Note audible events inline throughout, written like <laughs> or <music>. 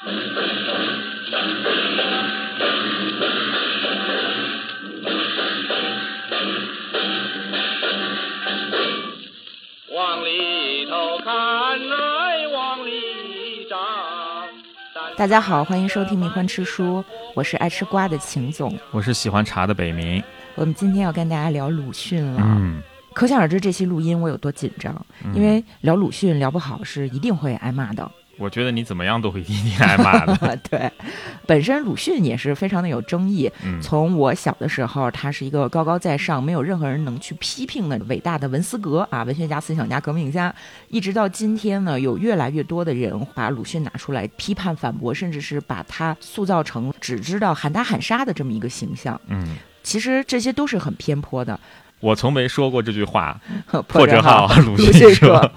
往里头看来往里长。大家好，欢迎收听《蜜獾吃书》，我是爱吃瓜的秦总。我是喜欢茶的北冥。我们今天要跟大家聊鲁迅了，嗯，可想而知这期录音我有多紧张，因为聊鲁迅聊不好是一定会挨骂的。我觉得你怎么样都会一定挨骂的。<laughs> 对，本身鲁迅也是非常的有争议。嗯从我小的时候，他是一个高高在上、没有任何人能去批评的伟大的文思格啊，文学家、思想家、革命家，一直到今天呢，有越来越多的人把鲁迅拿出来批判、反驳，甚至是把他塑造成只知道喊打喊杀的这么一个形象。嗯，其实这些都是很偏颇的。我从没说过这句话。<laughs> 破破折号鲁鲁迅说说，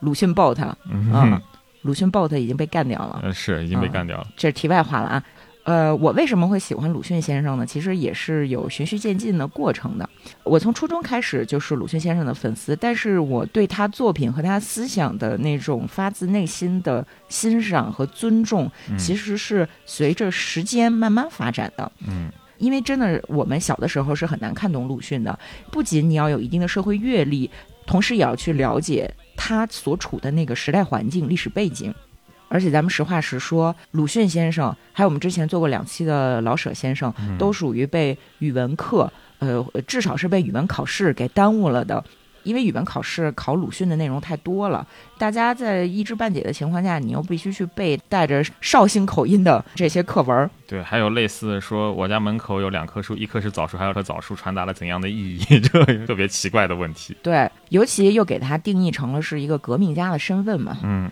鲁迅 bot 嗯啊，鲁迅 bot 已经被干掉了。呃，是已经被干掉了。这是题外话了啊。呃，我为什么会喜欢鲁迅先生呢？其实也是有循序渐进的过程的。我从初中开始就是鲁迅先生的粉丝，但是我对他作品和他思想的那种发自内心的欣赏和尊重，嗯其实是随着时间慢慢发展的。嗯因为真的，我们小的时候是很难看懂鲁迅的。不仅你要有一定的社会阅历，同时也要去了解他所处的那个时代环境、历史背景。而且咱们实话实说，鲁迅先生还有我们之前做过两期的老舍先生，嗯都属于被语文课，呃，至少是被语文考试给耽误了的。因为语文考试考鲁迅的内容太多了，大家在一知半解的情况下，你又必须去背带着绍兴口音的这些课文，对，还有类似说我家门口有两棵树，一棵是枣树，还有棵枣树传达了怎样的意义？<laughs> 这特别奇怪的问题。对，尤其又给他定义成了是一个革命家的身份嘛，嗯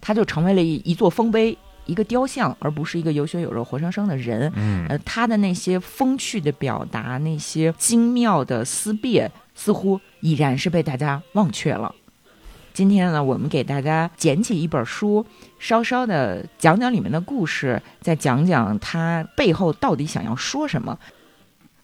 他就成为了一一座丰碑、一个雕像，而不是一个有血有肉、活生生的人。嗯呃，他的那些风趣的表达，那些精妙的思辨，似乎已然是被大家忘却了。今天呢，我们给大家捡起一本书，稍稍的讲讲里面的故事，再讲讲它背后到底想要说什么。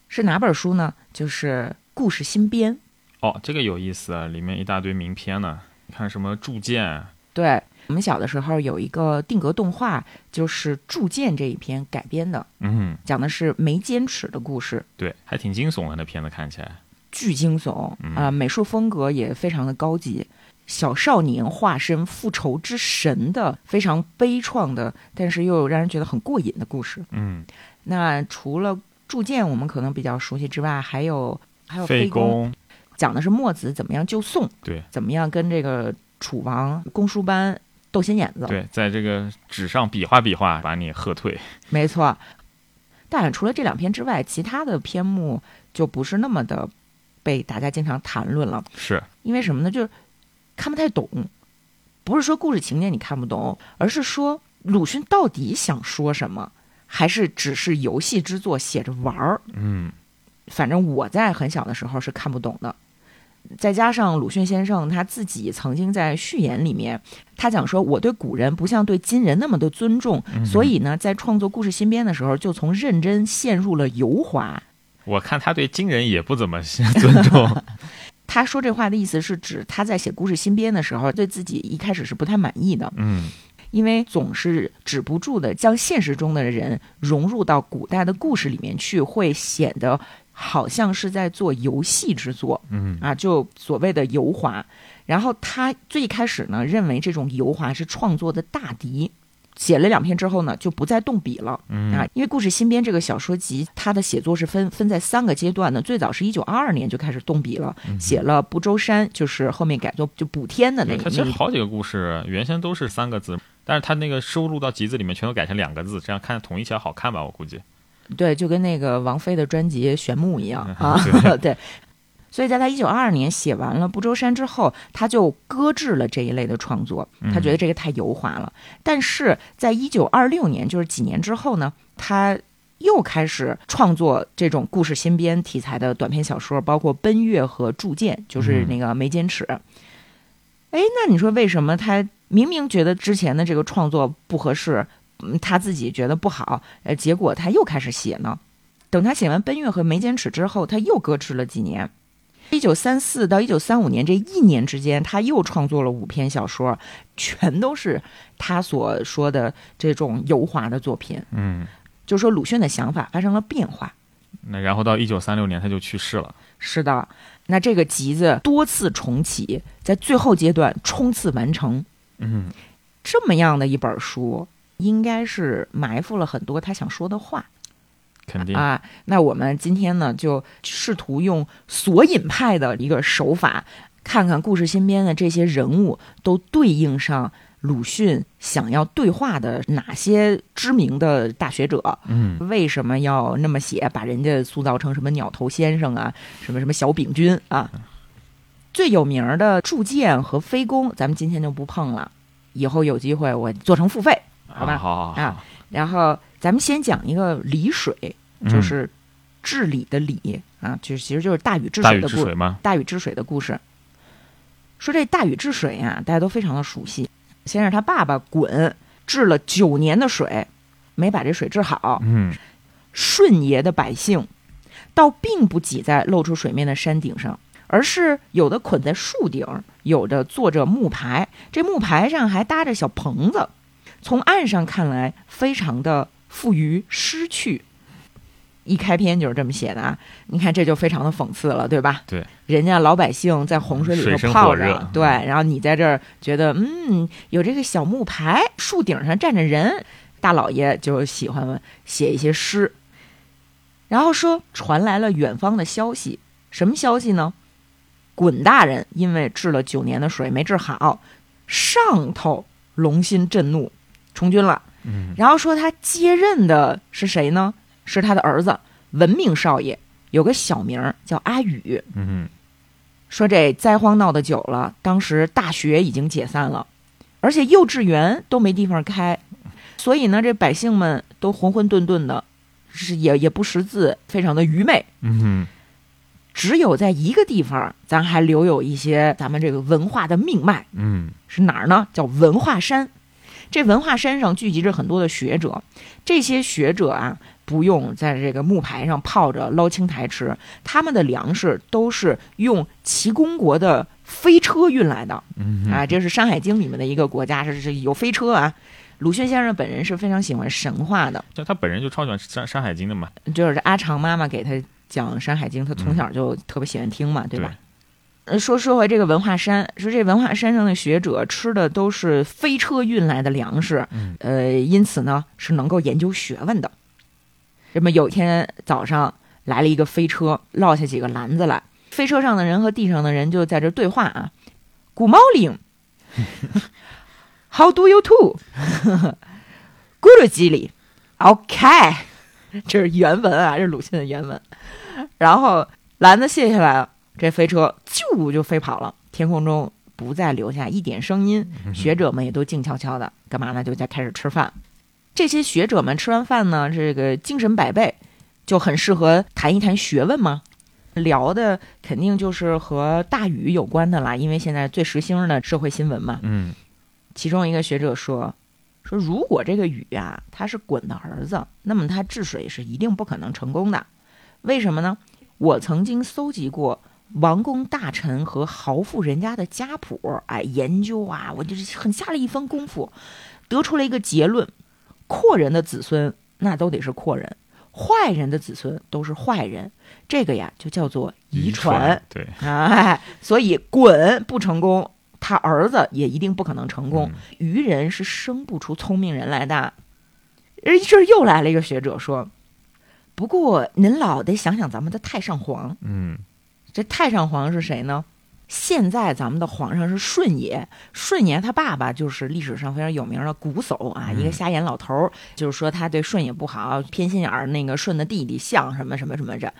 是哪本书呢？就是《故事新编》。哦，这个有意思啊，里面一大堆名篇呢。你看什么铸剑，对我们小的时候有一个定格动画，就是《铸剑》这一篇改编的，嗯，讲的是梅坚持的故事，对，还挺惊悚的那片子看起来。巨惊悚啊、嗯美术风格也非常的高级。小少年化身复仇之神的非常悲怆的，但是又让人觉得很过瘾的故事。嗯，那除了铸剑，我们可能比较熟悉之外，还有还有飞宫，讲的是墨子怎么样救宋，对怎么样跟这个楚王公输班斗心眼子。对，在这个纸上比划比划，把你喝退。没错，但除了这两篇之外，其他的篇目就不是那么的被大家经常谈论了。是，因为什么呢？就是看不太懂，不是说故事情节你看不懂，而是说鲁迅到底想说什么，还是只是游戏之作，写着玩儿。嗯反正我在很小的时候是看不懂的。再加上鲁迅先生他自己曾经在序言里面，他讲说我对古人不像对今人那么的尊重，嗯所以呢，在创作故事新编的时候，就从认真陷入了油滑。我看他对金人也不怎么尊重。<laughs> 他说这话的意思是指他在写故事新编的时候，对自己一开始是不太满意的，嗯因为总是止不住的将现实中的人融入到古代的故事里面去，会显得好像是在做游戏之作。嗯啊，就所谓的油滑。然后他最开始呢，认为这种油滑是创作的大敌。写了两篇之后呢，就不再动笔了嗯啊。因为《故事新编》这个小说集，它的写作是分分在三个阶段的。最早是一九二二年就开始动笔了，写了不周山，就是后面改作就补天的那个，它其实好几个故事原先都是三个字，但是它那个收录到集子里面全都改成两个字，这样看统一起来好看吧？我估计。对，就跟那个王菲的专辑《玄木》一样 <laughs> 嗯啊，对 <laughs> 对。所以在他一九二二年写完了《不周山》之后，他就搁置了这一类的创作，他觉得这个太油滑了。但是在一九二六年，就是几年之后呢，他又开始创作这种故事新编题材的短篇小说，包括《奔月》和《铸剑》，就是那个眉间尺。哎、那你说为什么他明明觉得之前的这个创作不合适，嗯，他自己觉得不好，呃，结果他又开始写呢？等他写完《奔月》和《眉间尺》之后，他又搁置了几年。一九三四到一九三五年这一年之间，他又创作了五篇小说，全都是他所说的这种油滑的作品。嗯，就说鲁迅的想法发生了变化。那然后到一九三六年他就去世了。是的，那这个集子多次重启，在最后阶段冲刺完成。嗯，这么样的一本书，应该是埋伏了很多他想说的话。肯定啊，那我们今天呢，就试图用索引派的一个手法，看看故事新编的这些人物都对应上鲁迅想要对话的哪些知名的大学者。嗯，为什么要那么写，把人家塑造成什么鸟头先生啊，什么什么小炳君啊？最有名的铸剑和飞弓，咱们今天就不碰了，以后有机会我做成付费，好吧？啊好好好啊，然后咱们先讲一个理水，嗯就是治理的理啊，就其实就是大禹治水的故事吗？大禹治水的故事。说这大禹治水呀、大家都非常的熟悉。先是他爸爸鲧治了九年的水，没把这水治好。嗯舜爷的百姓倒并不挤在露出水面的山顶上，而是有的捆在树顶，有的坐着木牌，这木牌上还搭着小棚子。从岸上看来，非常的富于失去。一开篇就是这么写的啊！你看这就非常的讽刺了，对吧？对，人家老百姓在洪水里头泡着，对，然后你在这儿觉得，嗯，有这个小木牌，树顶上站着人，大老爷就喜欢写一些诗。然后说传来了远方的消息，什么消息呢？滚大人因为治了九年的水没治好，上头龙心震怒，从军了。嗯然后说他接任的是谁呢？是他的儿子文明少爷，有个小名叫阿宇。嗯说这灾荒闹得久了，当时大学已经解散了，而且幼稚园都没地方开，所以呢，这百姓们都混混沌沌的，是也也不识字，非常的愚昧。嗯只有在一个地方，咱还留有一些咱们这个文化的命脉，嗯是哪儿呢？叫文化山。这文化山上聚集着很多的学者，这些学者啊，不用在这个木牌上泡着捞青苔吃，他们的粮食都是用齐公国的飞车运来的嗯啊。这是《山海经》里面的一个国家，是是有飞车啊。鲁迅先生本人是非常喜欢神话的，就他本人就超喜欢《山山海经》的嘛。就是阿长妈妈给他讲《山海经》，他从小就特别喜欢听嘛，对吧？呃，说说回这个文化山，说这文化山上的学者吃的都是飞车运来的粮食，嗯呃，因此呢是能够研究学问的。这么有一天早上来了一个飞车，落下几个篮子来，飞车上的人和地上的人就在这对话啊。Good <laughs> morning, how do you do? <laughs> Good, 吉利，OK，这是原文啊，这是鲁迅的原文。然后篮子卸下来了。这飞车啾就飞跑了，天空中不再留下一点声音，学者们也都静悄悄的，干嘛呢？就在开始吃饭。这些学者们吃完饭呢，这个精神百倍，就很适合谈一谈学问嘛。聊的肯定就是和大禹有关的啦，因为现在最时兴的社会新闻嘛。嗯其中一个学者说：“说如果这个禹啊，他是鲧的儿子，那么他治水是一定不可能成功的。为什么呢？我曾经搜集过王公大臣和豪富人家的家谱，哎，研究啊，我就是很下了一番功夫，得出了一个结论：阔人的子孙那都得是阔人，坏人的子孙都是坏人。这个呀，就叫做遗传。对，哎，所以滚不成功，他儿子也一定不可能成功。嗯愚人是生不出聪明人来的。而这又来了一个学者说：“不过您老得想想咱们的太上皇，嗯这太上皇是谁呢？现在咱们的皇上是舜爷，舜爷他爸爸就是历史上非常有名的瞽叟啊，嗯一个瞎眼老头儿，就是说他对舜也不好，偏心眼儿。那个舜的弟弟像什么什么什么这，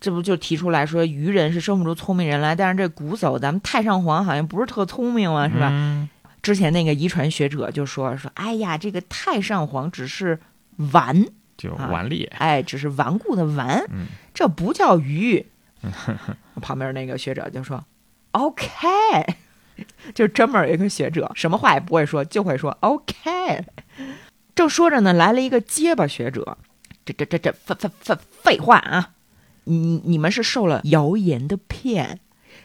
这不就提出来说愚人是生不出聪明人来，但是这瞽叟咱们太上皇好像不是特聪明啊，是吧？嗯之前那个遗传学者就说说，哎呀，这个太上皇只是顽，就啊顽劣。哎，只是顽固的顽，嗯这不叫愚。<laughs> 旁边那个学者就说：“OK，<laughs> 就专门有一个学者，什么话也不会说，就会说 OK。”正说着呢，来了一个结巴学者，这这这这废废废废话啊！你你们是受了谣言的骗，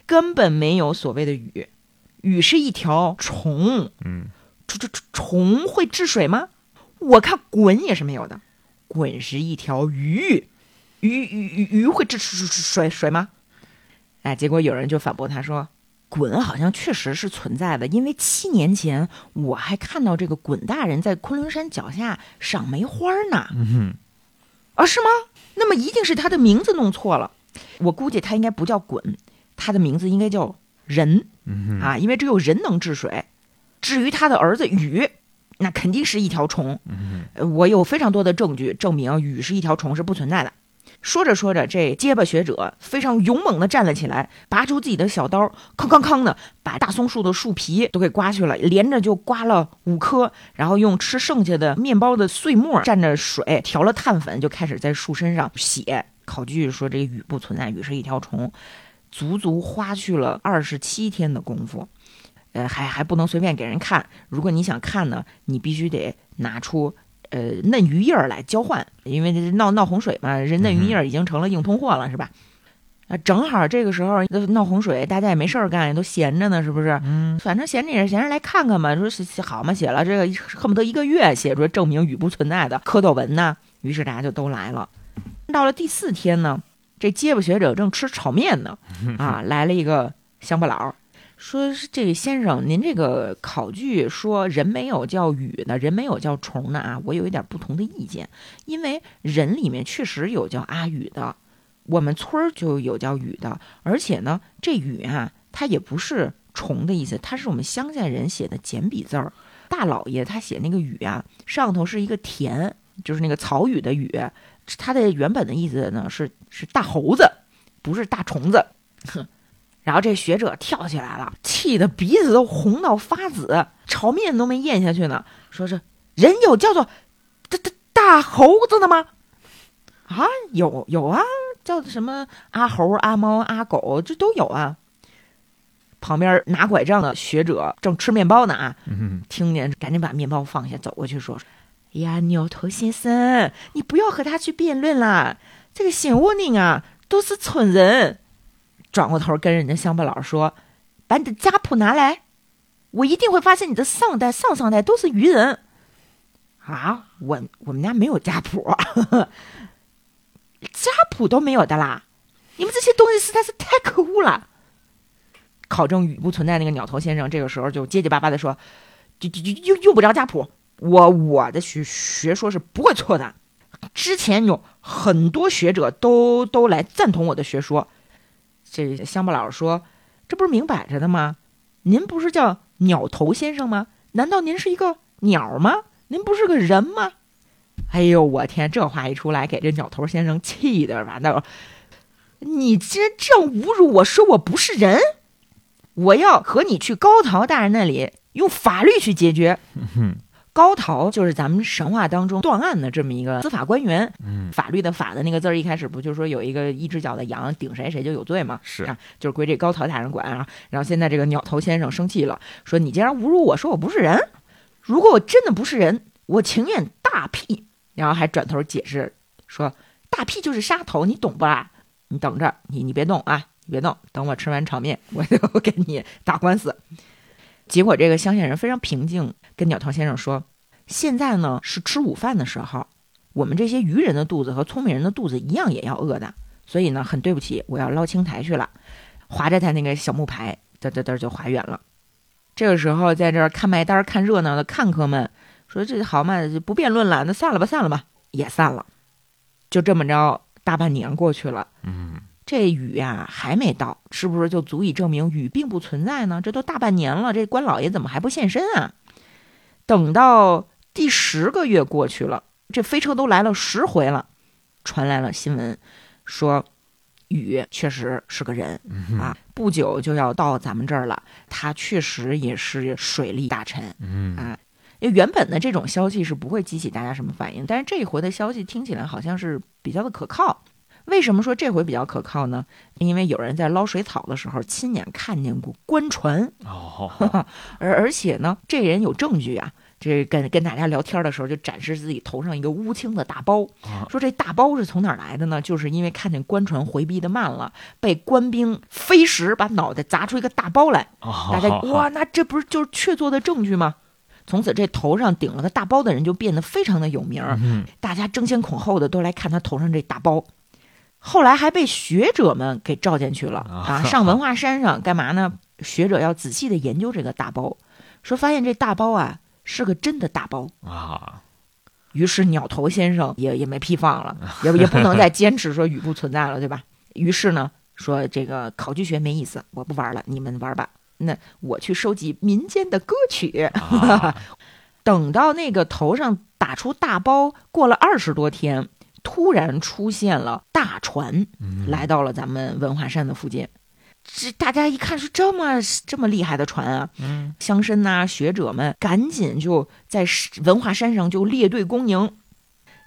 根本没有所谓的雨，雨是一条虫，嗯，虫虫虫虫会治水吗？我看滚也是没有的，滚是一条鱼，鱼鱼鱼鱼会治水水水吗？哎，结果有人就反驳他说，鲧好像确实是存在的，因为七年前我还看到这个鲧大人在昆仑山脚下赏梅花呢。嗯啊，是吗？那么一定是他的名字弄错了。我估计他应该不叫鲧，他的名字应该叫人嗯啊，因为只有人能治水。至于他的儿子禹，那肯定是一条虫。嗯呃我有非常多的证据证明禹是一条虫是不存在的。说着说着，这结巴学者非常勇猛地站了起来，拔出自己的小刀，吭吭吭的把大松树的树皮都给刮去了，连着就刮了五颗，然后用吃剩下的面包的碎末蘸着水调了碳粉，就开始在树身上写。考据说这雨不存在，雨是一条虫，足足花去了二十七天的功夫。呃，还还不能随便给人看。如果你想看呢，你必须得拿出呃嫩鱼叶儿来交换，因为这闹闹洪水嘛，人嫩鱼叶儿已经成了硬通货了，是吧？啊，正好这个时候呃闹洪水，大家也没事儿干，也都闲着呢，是不是？嗯，反正闲着也是闲着，来看看吧。说是是好嘛，写了这个恨不得一个月写出证明雨不存在的蝌蚪文呢。于是大家就都来了。到了第四天呢，这结巴学者正吃炒面呢，<laughs> 啊，来了一个乡巴佬，说是这位先生，您这个考据说人没有叫雨的，人没有叫虫的啊，我有一点不同的意见，因为人里面确实有叫阿雨的，我们村儿就有叫雨的，而且呢，这雨啊，它也不是虫的意思，它是我们乡下人写的简笔字儿。大老爷他写那个雨啊，上头是一个田，就是那个草雨的雨，它的原本的意思呢是是大猴子，不是大虫子。哼，然后这学者跳起来了，气得鼻子都红到发紫，炒面都没咽下去呢，说是人有叫做大大大猴子的吗？啊，有有啊，叫什么阿猴、阿猫、阿狗，这都有啊。旁边拿拐杖的学者正吃面包呢啊，嗯听见赶紧把面包放下，走过去说：“哎呀，牛头先生，你不要和他去辩论啦，这个县窝人啊都是蠢人。”转过头跟人家乡巴佬说：“把你的家谱拿来，我一定会发现你的上代、上上代都是愚人。”啊，我我们家没有家谱，家谱都没有的啦！你们这些东西实在是太可恶了。考证语不存在那个鸟头先生，这个时候就结结巴巴的说：“就就就用用不着家谱，我我的学学说是不会错的。之前有很多学者都都来赞同我的学说。”这乡巴佬说：“这不是明摆着的吗？您不是叫鸟头先生吗？难道您是一个鸟吗？您不是个人吗？”哎呦，我天！这话一出来，给这鸟头先生气的吧？那你竟然这样侮辱我，说我不是人！我要和你去高陶大人那里用法律去解决。哼高陶就是咱们神话当中断案的这么一个司法官员，嗯，法律的法的那个字儿，一开始不就说有一个一只脚的羊顶谁谁就有罪吗？是啊，就是归这高陶大人管啊。然后现在这个鸟头先生生气了，说你竟然侮辱我说我不是人，如果我真的不是人，我情愿大屁。然后还转头解释说大屁就是杀头，你懂不啦？你等着，你你别动啊，你别动，等我吃完炒面，我就跟你打官司。结果这个乡下人非常平静，跟鸟头先生说：“现在呢是吃午饭的时候，我们这些愚人的肚子和聪明人的肚子一样也要饿的，所以呢，很对不起，我要捞青苔去了。”划着他那个小木牌，嘚嘚嘚就划远了。这个时候，在这儿看卖单、看热闹的看客们说：“这好嘛，就不辩论了，那散了吧，散了吧。”也散了。就这么着，大半年过去了。嗯，这雨呀、还没到，是不是就足以证明雨并不存在呢？这都大半年了，这关老爷怎么还不现身啊？等到第十个月过去了，这飞车都来了十回了，传来了新闻，说雨确实是个人啊，不久就要到咱们这儿了。他确实也是水利大臣，嗯啊，因为原本的这种消息是不会激起大家什么反应，但是这一回的消息听起来好像是比较的可靠。为什么说这回比较可靠呢？因为有人在捞水草的时候亲眼看见过官船，哦，<laughs> 而而且呢，这人有证据啊，这跟跟大家聊天的时候，就展示自己头上一个乌青的大包，啊说这大包是从哪儿来的呢？就是因为看见官船回避的慢了，被官兵飞石把脑袋砸出一个大包来。啊大家哇，那这不是就是确凿的证据吗？从此这头上顶了个大包的人就变得非常的有名大家争先恐后的都来看他头上这大包。后来还被学者们给召进去了啊，<laughs> 啊上文化山上干嘛呢？学者要仔细的研究这个大包，说发现这大包啊是个真的大包。啊，于是鸟头先生也也没屁放了，也也不能再 <laughs> 坚持说雨不存在了，对吧？于是呢，说这个考据学没意思，我不玩了，你们玩吧。那我去收集民间的歌曲。啊 <laughs> 等到那个头上打出大包，过了二十多天，突然出现了大船，嗯来到了咱们文化山的附近。这大家一看是这么这么厉害的船啊，嗯乡绅呐、学者们赶紧就在文化山上就列队恭迎。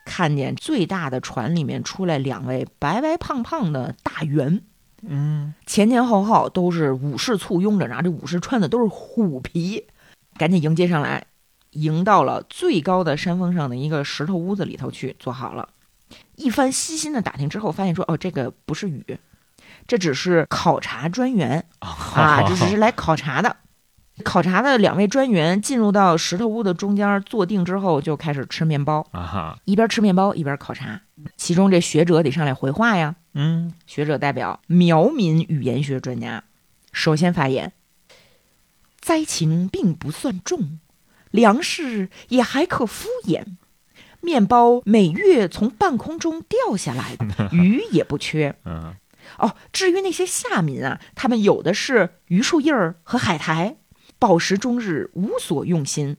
看见最大的船里面出来两位白白胖胖的大员，嗯前前后后都是武士簇拥着，然后这武士穿的都是虎皮，赶紧迎接上来，迎到了最高的山峰上的一个石头屋子里头去坐好了。一番细心的打听之后，发现说，哦，这个不是雨，这只是考察专员啊，这只是来考察的。考察的两位专员进入到石头屋的中间坐定之后，就开始吃面包，啊，一边吃面包一边考察。其中这学者得上来回话呀，嗯学者代表苗民语言学专家，首先发言：灾情并不算重，粮食也还可敷衍，面包每月从半空中掉下来，<laughs> 鱼也不缺。嗯哦，至于那些下民啊，他们有的是榆树叶儿和海苔，饱食终日，无所用心。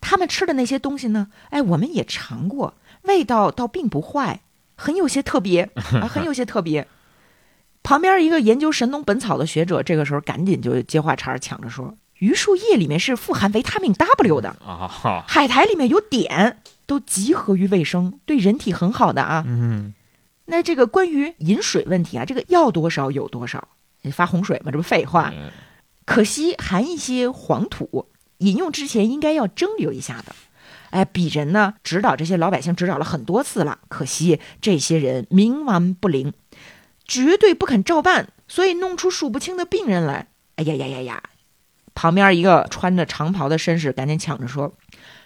他们吃的那些东西呢，哎，我们也尝过，味道倒并不坏，很有些特别啊，很有些特别。<laughs> 旁边一个研究神农本草的学者，这个时候赶紧就接话茬儿，抢着说：“榆树叶里面是富含维他命 W 的，啊哈，海苔里面有碘，都集合于卫生，对人体很好的啊。”嗯那这个关于饮水问题啊，这个要多少有多少，发洪水嘛，这不废话。嗯可惜含一些黄土，饮用之前应该要蒸馏一下的。哎，鄙人呢指导这些老百姓指导了很多次了，可惜这些人冥顽不灵，绝对不肯照办，所以弄出数不清的病人来。哎呀呀呀呀！旁边一个穿着长袍的绅士赶紧抢着说：“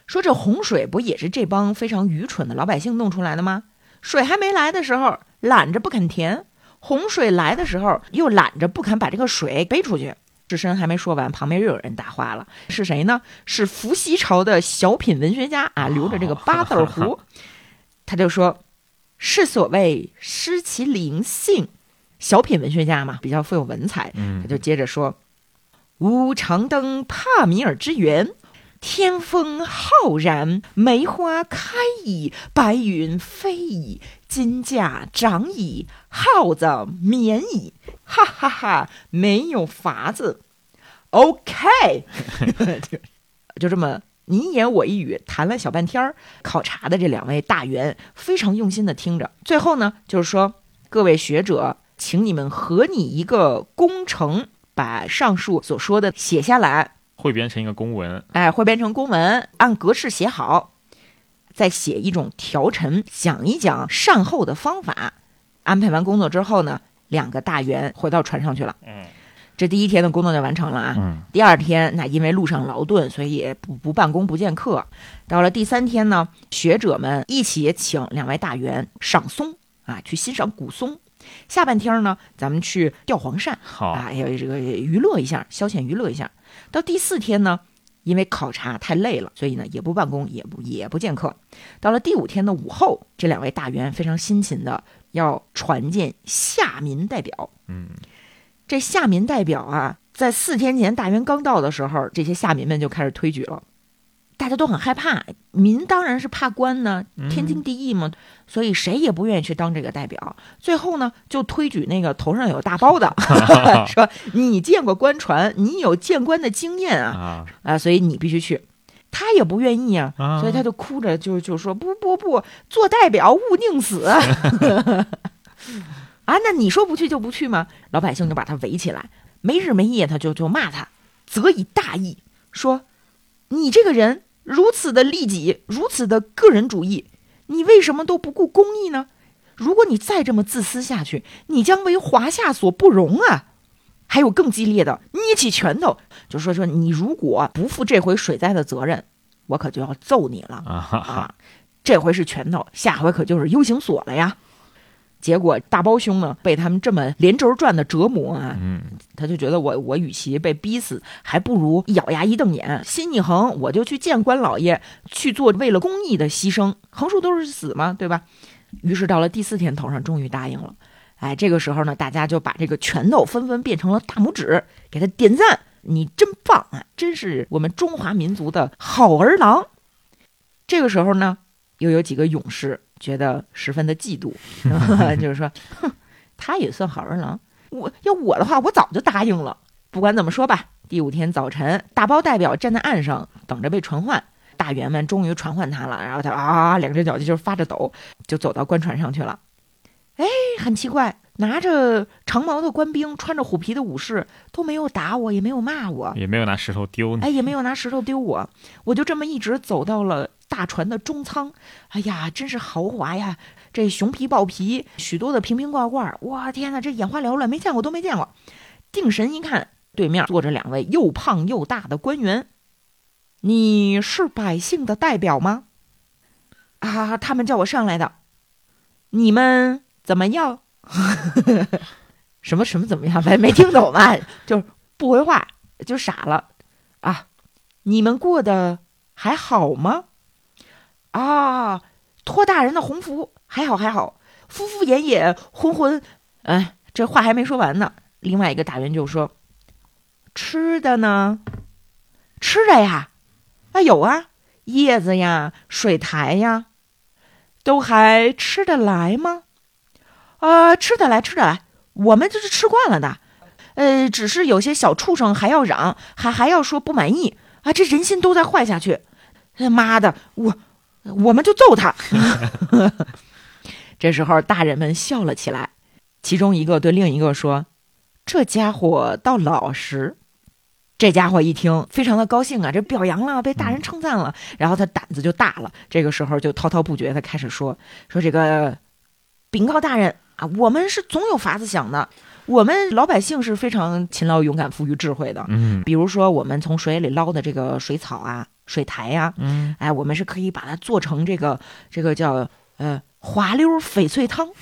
说这洪水不也是这帮非常愚蠢的老百姓弄出来的吗？水还没来的时候懒着不肯填，洪水来的时候又懒着不肯把这个水背出去。”智深还没说完，旁边又有人搭话了，是谁呢？是伏羲朝的小品文学家啊，留着这个八字胡，他就说：“是所谓失其灵性。”小品文学家嘛，比较富有文采，嗯他就接着说：“吾常登帕米尔之源，天风浩然，梅花开矣，白云飞矣，金甲长矣，耗子眠矣，哈哈哈没有法子。OK，就 <laughs> 就这么你一言我一语谈了小半天儿。考察的这两位大员非常用心的听着，最后呢，就是说各位学者，请你们合拟一个工程，把上述所说的写下来，汇编成一个公文，哎，汇编成公文，按格式写好，再写一种条陈，讲一讲善后的方法。安排完工作之后呢，两个大员回到船上去了。嗯这第一天的工作就完成了啊。嗯第二天，那因为路上劳顿，所以也不不办公不见客。到了第三天呢，学者们一起请两位大员赏松啊，去欣赏古松。下半天呢，咱们去钓黄鳝好啊，要这个娱乐一下，消遣娱乐一下。到第四天呢，因为考察太累了，所以呢也不办公，也不也不见客。到了第五天的午后，这两位大员非常辛勤的要传见下民代表。嗯这下民代表啊，在四天前大员刚到的时候，这些下民们就开始推举了，大家都很害怕。民当然是怕官呢，天经地义嘛，所以谁也不愿意去当这个代表。最后呢，就推举那个头上有大包的，<laughs> 说你见过官船，你有见官的经验啊，啊啊，所以你必须去。他也不愿意啊，啊所以他就哭着就就说不不不，做代表勿宁死。<laughs> 啊，那你说不去就不去吗？老百姓就把他围起来，没日没夜他就就骂他，责以大义，说你这个人如此的利己，如此的个人主义，你为什么都不顾公义呢？如果你再这么自私下去，你将为华夏所不容啊！还有更激烈的，捏起拳头就说说你如果不负这回水灾的责任，我可就要揍你了啊哈哈，啊！这回是拳头，下回可就是 U 型锁了呀！结果大包兄呢，被他们这么连轴转的折磨啊，嗯，他就觉得我我与其被逼死，还不如一咬牙一瞪眼，心一横，我就去见关老爷，去做为了公益的牺牲，横竖都是死嘛，对吧？于是到了第四天头上，终于答应了。哎，这个时候呢，大家就把这个拳头纷纷变成了大拇指，给他点赞，你真棒啊，真是我们中华民族的好儿郎。这个时候呢，又有几个勇士觉得十分的嫉妒，<laughs> <laughs> 就是说，哼，他也算好人郎。我要我的话，我早就答应了。不管怎么说吧，第五天早晨，大包代表站在岸上等着被传唤。大员们终于传唤他了，然后他啊，两只脚就是发着抖，就走到官船上去了。哎，很奇怪，拿着长矛的官兵，穿着虎皮的武士都没有打我，也没有骂我，也没有拿石头丢你。哎，也没有拿石头丢我，我就这么一直走到了大船的中舱。哎呀，真是豪华呀！这熊皮豹皮，许多的瓶瓶罐罐，哇天哪，这眼花缭乱，没见过都没见过。定神一看，对面坐着两位又胖又大的官员。你是百姓的代表吗？啊，他们叫我上来的。你们怎么样？<laughs> 什么什么怎么样？没没听懂吧？就不回话，就傻了。啊，你们过得还好吗？啊，托大人的鸿福，还好还好。敷敷衍衍，浑浑，哎，这话还没说完呢。另外一个大员就说：“吃的呢？吃的呀。”啊，有啊，叶子呀，水苔呀，都还吃得来吗？啊，吃得来，吃得来，我们这是吃惯了的。呃，只是有些小畜生还要嚷，还还要说不满意啊，这人心都在坏下去。他妈的，我我们就揍他。<laughs> 这时候，大人们笑了起来，其中一个对另一个说：“这家伙倒老实。”这家伙一听，非常的高兴啊，这表扬了，被大人称赞了，然后他胆子就大了。这个时候就滔滔不绝的开始说说这个禀告大人啊，我们是总有法子想的。我们老百姓是非常勤劳、勇敢、富于智慧的。嗯比如说，我们从水里捞的这个水草啊、水苔呀、嗯，哎，我们是可以把它做成这个这个叫呃滑溜翡翠汤。<laughs>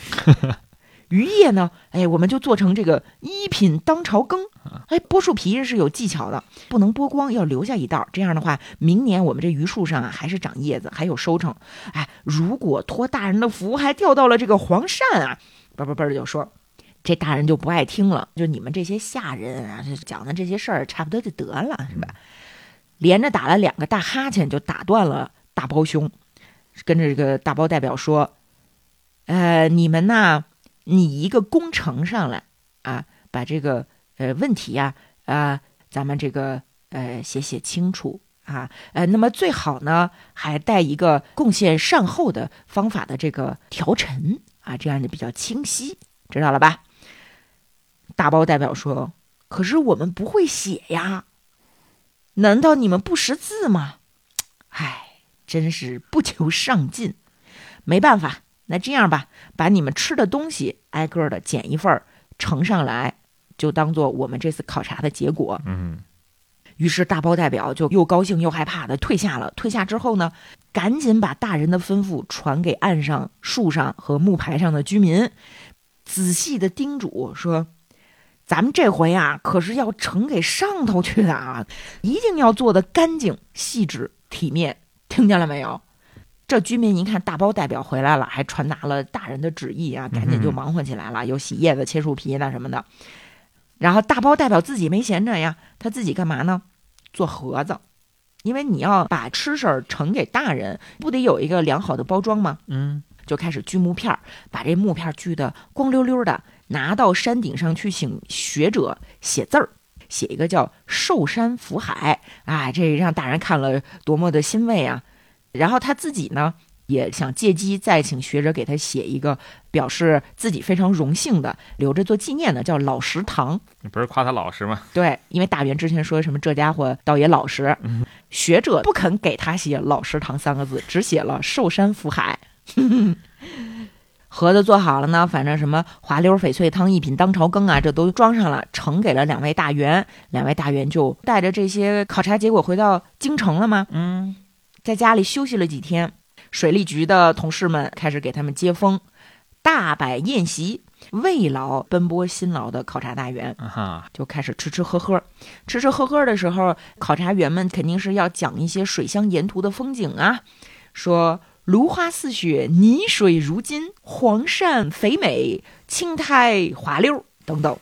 鱼叶呢，哎，我们就做成这个一品当朝羹。哎，剥树皮是有技巧的，不能剥光，要留下一道。这样的话，明年我们这榆树上啊还是长叶子，还有收成。哎，如果托大人的福，还钓到了这个黄鳝啊，嘣嘣嘣就说，这大人就不爱听了，就你们这些下人啊，就讲的这些事儿，差不多就得了，是吧？连着打了两个大哈欠，就打断了大包兄，跟着这个大包代表说：“呃，你们呐，你一个工程上来啊，把这个呃问题呀啊、咱们这个呃写写清楚啊，呃，那么最好呢，还带一个贡献善后的方法的这个条陈啊，这样就比较清晰，知道了吧？”大包代表说：“可是我们不会写呀。”难道你们不识字吗？唉，真是不求上进。没办法，那这样吧，把你们吃的东西挨个的捡一份儿呈上来，就当做我们这次考察的结果。嗯，于是大包代表就又高兴又害怕的退下了。退下之后呢，赶紧把大人的吩咐传给岸上、树上和木牌上的居民，仔细的叮嘱说。咱们这回啊，可是要呈给上头去的啊，一定要做的干净、细致、体面，听见了没有？这居民一看大包代表回来了，还传达了大人的旨意啊，赶紧就忙活起来了，有洗叶子、切树皮那什么的。然后大包代表自己没闲着呀，他自己干嘛呢？做盒子，因为你要把吃食儿呈给大人，不得有一个良好的包装吗？嗯，就开始锯木片儿，把这木片儿锯得光溜溜的。拿到山顶上去，请学者写字儿，写一个叫“寿山福海”啊，这让大人看了多么的欣慰啊！然后他自己呢，也想借机再请学者给他写一个表示自己非常荣幸的，留着做纪念的，叫老食堂。你不是夸他老实吗？对，因为大元之前说什么这家伙倒也老实，学者不肯给他写“老食堂”三个字，只写了“寿山福海”。<laughs> 盒子做好了呢，反正什么滑溜翡翠汤一品当朝羹啊，这都装上了，呈给了两位大员。两位大员就带着这些考察结果回到京城了吗？嗯，在家里休息了几天。水利局的同事们开始给他们接风，大摆宴席，慰劳奔波辛劳的考察大员。啊哈，就开始吃吃喝喝，吃吃喝喝的时候，考察员们肯定是要讲一些水乡沿途的风景啊，说芦花似雪，泥水如金，黄鳝肥美，青苔滑溜等等。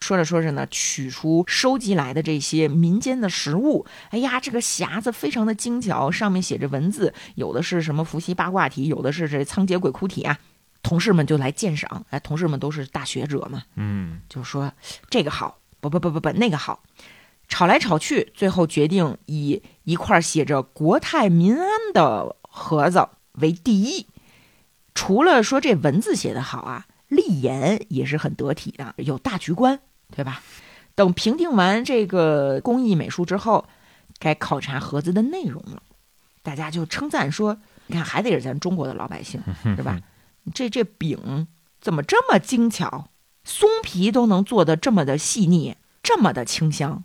说着说着呢，取出收集来的这些民间的食物，哎呀，这个匣子非常的精巧，上面写着文字，有的是什么伏羲八卦体，有的是这仓颉鬼哭体啊。同事们就来鉴赏，哎，同事们都是大学者嘛，嗯，就说这个好，不不不不不，那个好，吵来吵去，最后决定以一块写着“国泰民安”的盒子为第一。除了说这文字写得好啊，立言也是很得体的，有大局观，对吧？等评定完这个工艺美术之后，该考察盒子的内容了。大家就称赞说：“你看，还得是咱中国的老百姓，是吧？这这饼怎么这么精巧？松皮都能做得这么的细腻，这么的清香。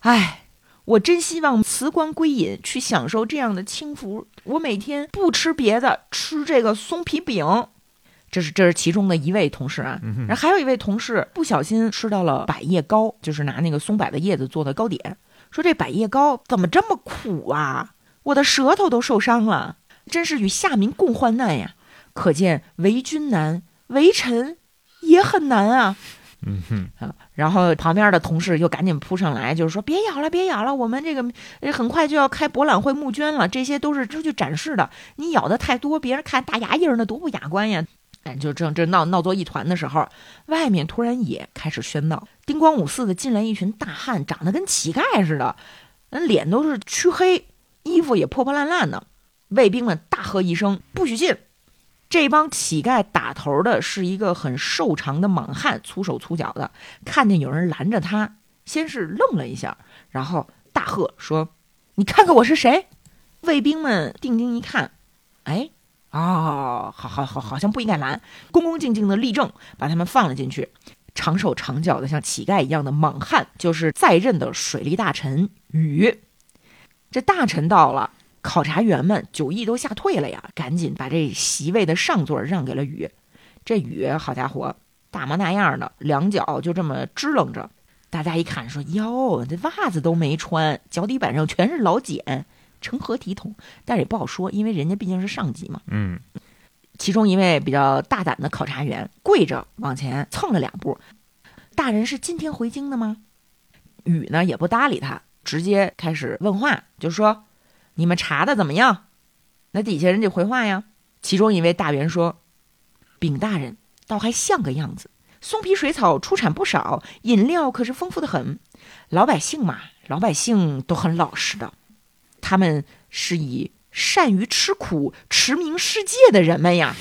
哎，我真希望辞官归隐，去享受这样的清福。我每天不吃别的，吃这个松皮饼。这是这是其中的一位同事啊，然后还有一位同事不小心吃到了百叶糕，就是拿那个松柏的叶子做的糕点，说这百叶糕怎么这么苦啊？我的舌头都受伤了，真是与下民共患难呀！可见为君难，为臣也很难啊。嗯哼，啊，然后旁边的同事又赶紧扑上来，就是说别咬了，别咬了，我们这个很快就要开博览会募捐了，这些都是出去展示的，你咬的太多，别人看大牙印儿那多不雅观呀！哎，就正这闹闹作一团的时候，外面突然也开始喧闹，叮咣五四的进来一群大汉，长得跟乞丐似的，那脸都是黢黑，衣服也破破烂烂的。卫兵们大喝一声：“不许进！”这帮乞丐打头的是一个很瘦长的莽汉，粗手粗脚的。看见有人拦着他，先是愣了一下，然后大喝说：“你看看我是谁？”卫兵们定睛一看，哎，哦，好好好，好像不应该拦，恭恭敬敬的立正，把他们放了进去。长手长脚的像乞丐一样的莽汉，就是在任的水利大臣禹。这大臣到了。考察员们酒意都吓退了呀，赶紧把这席位的上座让给了禹。这禹好家伙，大模大样的，两脚就这么支棱着。大家一看说：“哟，这袜子都没穿，脚底板上全是老茧，成何体统？”但是也不好说，因为人家毕竟是上级嘛。嗯，其中一位比较大胆的考察员跪着往前蹭了两步：“大人是今天回京的吗？”禹呢也不搭理他，直接开始问话，就说。你们查的怎么样？那底下人得回话呀。其中一位大员说：“禀大人，倒还像个样子。松皮水草出产不少，饮料可是丰富的很。老百姓嘛，老百姓都很老实的，他们是以善于吃苦、驰名世界的人们呀。”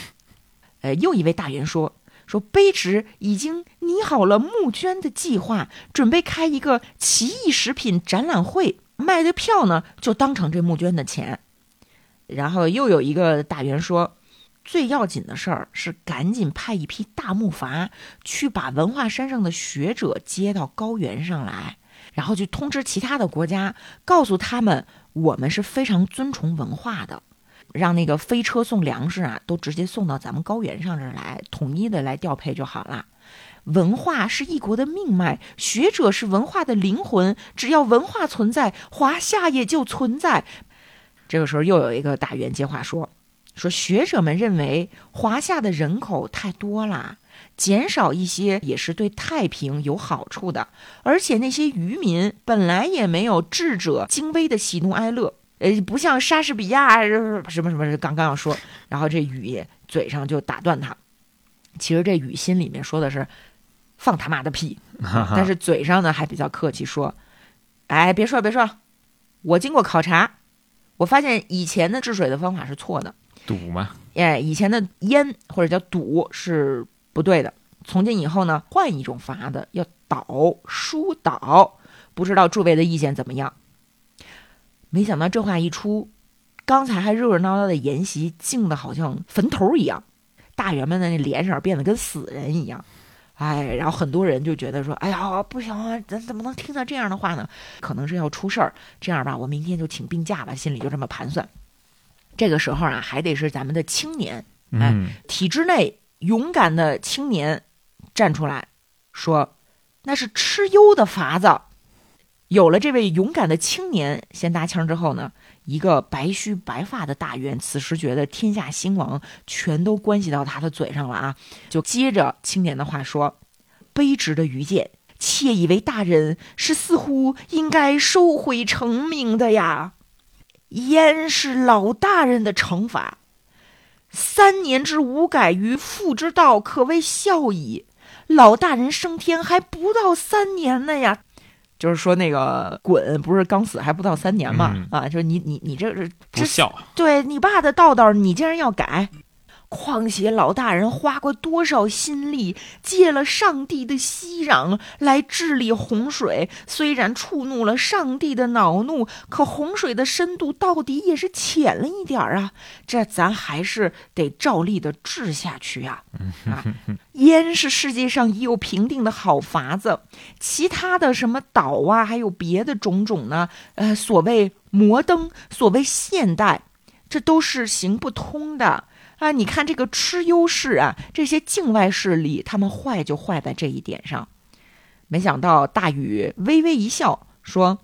呃，又一位大员说：“说卑职已经拟好了募捐的计划，准备开一个奇异食品展览会。”卖的票呢，就当成这募捐的钱。然后又有一个大员说，最要紧的事儿是赶紧派一批大木筏去把文化山上的学者接到高原上来，然后去通知其他的国家，告诉他们我们是非常尊崇文化的，让那个飞车送粮食啊，都直接送到咱们高原上这儿来，统一的来调配就好了。文化是一国的命脉，学者是文化的灵魂。只要文化存在，华夏也就存在。这个时候，又有一个大员接话说：“说学者们认为华夏的人口太多了，减少一些也是对太平有好处的。而且那些渔民本来也没有智者精微的喜怒哀乐，呃，不像莎士比亚什么什么。刚刚要说，然后这雨嘴上就打断他。其实这雨心里面说的是。”放他妈的屁！但是嘴上呢还比较客气，说：“哎，别说了别说了，我经过考察，我发现以前的治水的方法是错的。堵吗，哎，以前的淹或者叫堵是不对的。从今以后呢，换一种法子，要导疏导。不知道诸位的意见怎么样？没想到这话一出，刚才还热热闹闹的筵席，静的好像坟头一样。大员们的那脸色变得跟死人一样。哎，然后很多人就觉得说：“哎呀，不行啊，咱怎么能听到这样的话呢？可能是要出事儿。这样吧，我明天就请病假吧。”心里就这么盘算。这个时候啊，还得是咱们的青年，哎，体制内勇敢的青年站出来说：“那是蚩尤的法子。”有了这位勇敢的青年先搭腔之后呢，一个白须白发的大员此时觉得天下兴亡全都关系到他的嘴上了啊，就接着青年的话说：“卑职的愚见，妾以为大人是似乎应该收回成命的呀。焉是老大人的惩罚？三年之无改于父之道，可谓孝矣。老大人升天还不到三年呢呀。”就是说，那个滚不是刚死还不到三年嘛？啊，就是你你你这是不孝，对你爸的道道，你竟然要改。况且老大人花过多少心力，借了上帝的息壤来治理洪水，虽然触怒了上帝的恼怒，可洪水的深度到底也是浅了一点儿啊！这咱还是得照例的治下去呀！<laughs> 啊，淹是世界上已有平定的好法子，其他的什么岛啊，还有别的种种呢？呃，所谓摩登，所谓现代，这都是行不通的。啊，你看这个蚩尤氏啊，这些境外势力，他们坏就坏在这一点上。没想到大禹微微一笑，说：“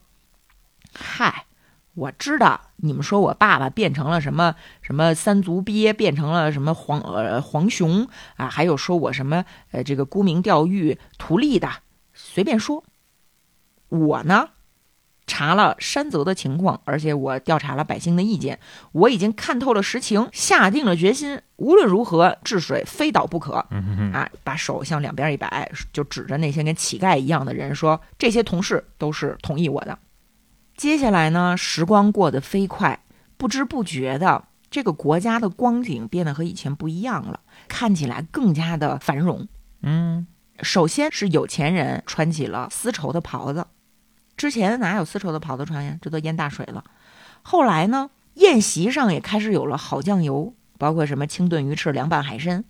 嗨，我知道你们说我爸爸变成了什么什么三足鳖，变成了什么黄呃黄熊啊，还有说我什么呃这个沽名钓誉图利的，随便说。我呢？”查了山泽的情况，而且我调查了百姓的意见，我已经看透了实情，下定了决心，无论如何治水非倒不可。啊，把手向两边一摆，就指着那些跟乞丐一样的人说：“这些同事都是同意我的。”接下来呢，时光过得飞快，不知不觉的，这个国家的光景变得和以前不一样了，看起来更加的繁荣。嗯，首先是有钱人穿起了丝绸的袍子。之前哪有丝绸的袍子穿呀？这都淹大水了。后来呢，宴席上也开始有了好酱油，包括什么清炖鱼翅、凉拌海参。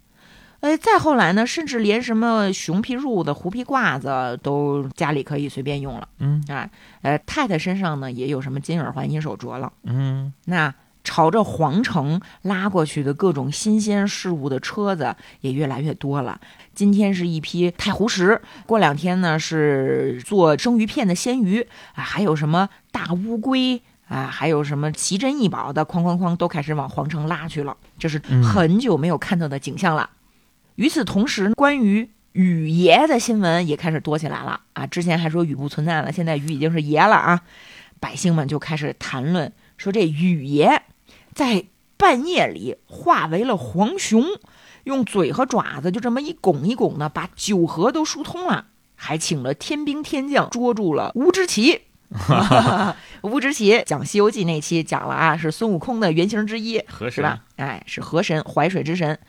哎，再后来呢，甚至连什么熊皮褥子、狐皮褂子都家里可以随便用了。嗯啊，呃，太太身上呢也有什么金耳环、银手镯了。嗯，那朝着皇城拉过去的各种新鲜事物的车子也越来越多了。今天是一批太湖石，过两天呢是做生鱼片的鲜鱼啊，还有什么大乌龟啊，还有什么奇珍异宝的，哐哐哐都开始往皇城拉去了。这是很久没有看到的景象了。与此同时，关于雨爷的新闻也开始多起来了啊！之前还说雨不存在了，现在雨已经是爷了啊！百姓们就开始谈论说，这雨爷在半夜里化为了黄熊。用嘴和爪子就这么一拱一拱的，把九河都疏通了，还请了天兵天将捉住了乌之奇。<laughs> 乌之奇讲《西游记》那期讲了啊，是孙悟空的原型之一，是吧？哎，是河神，淮水之神，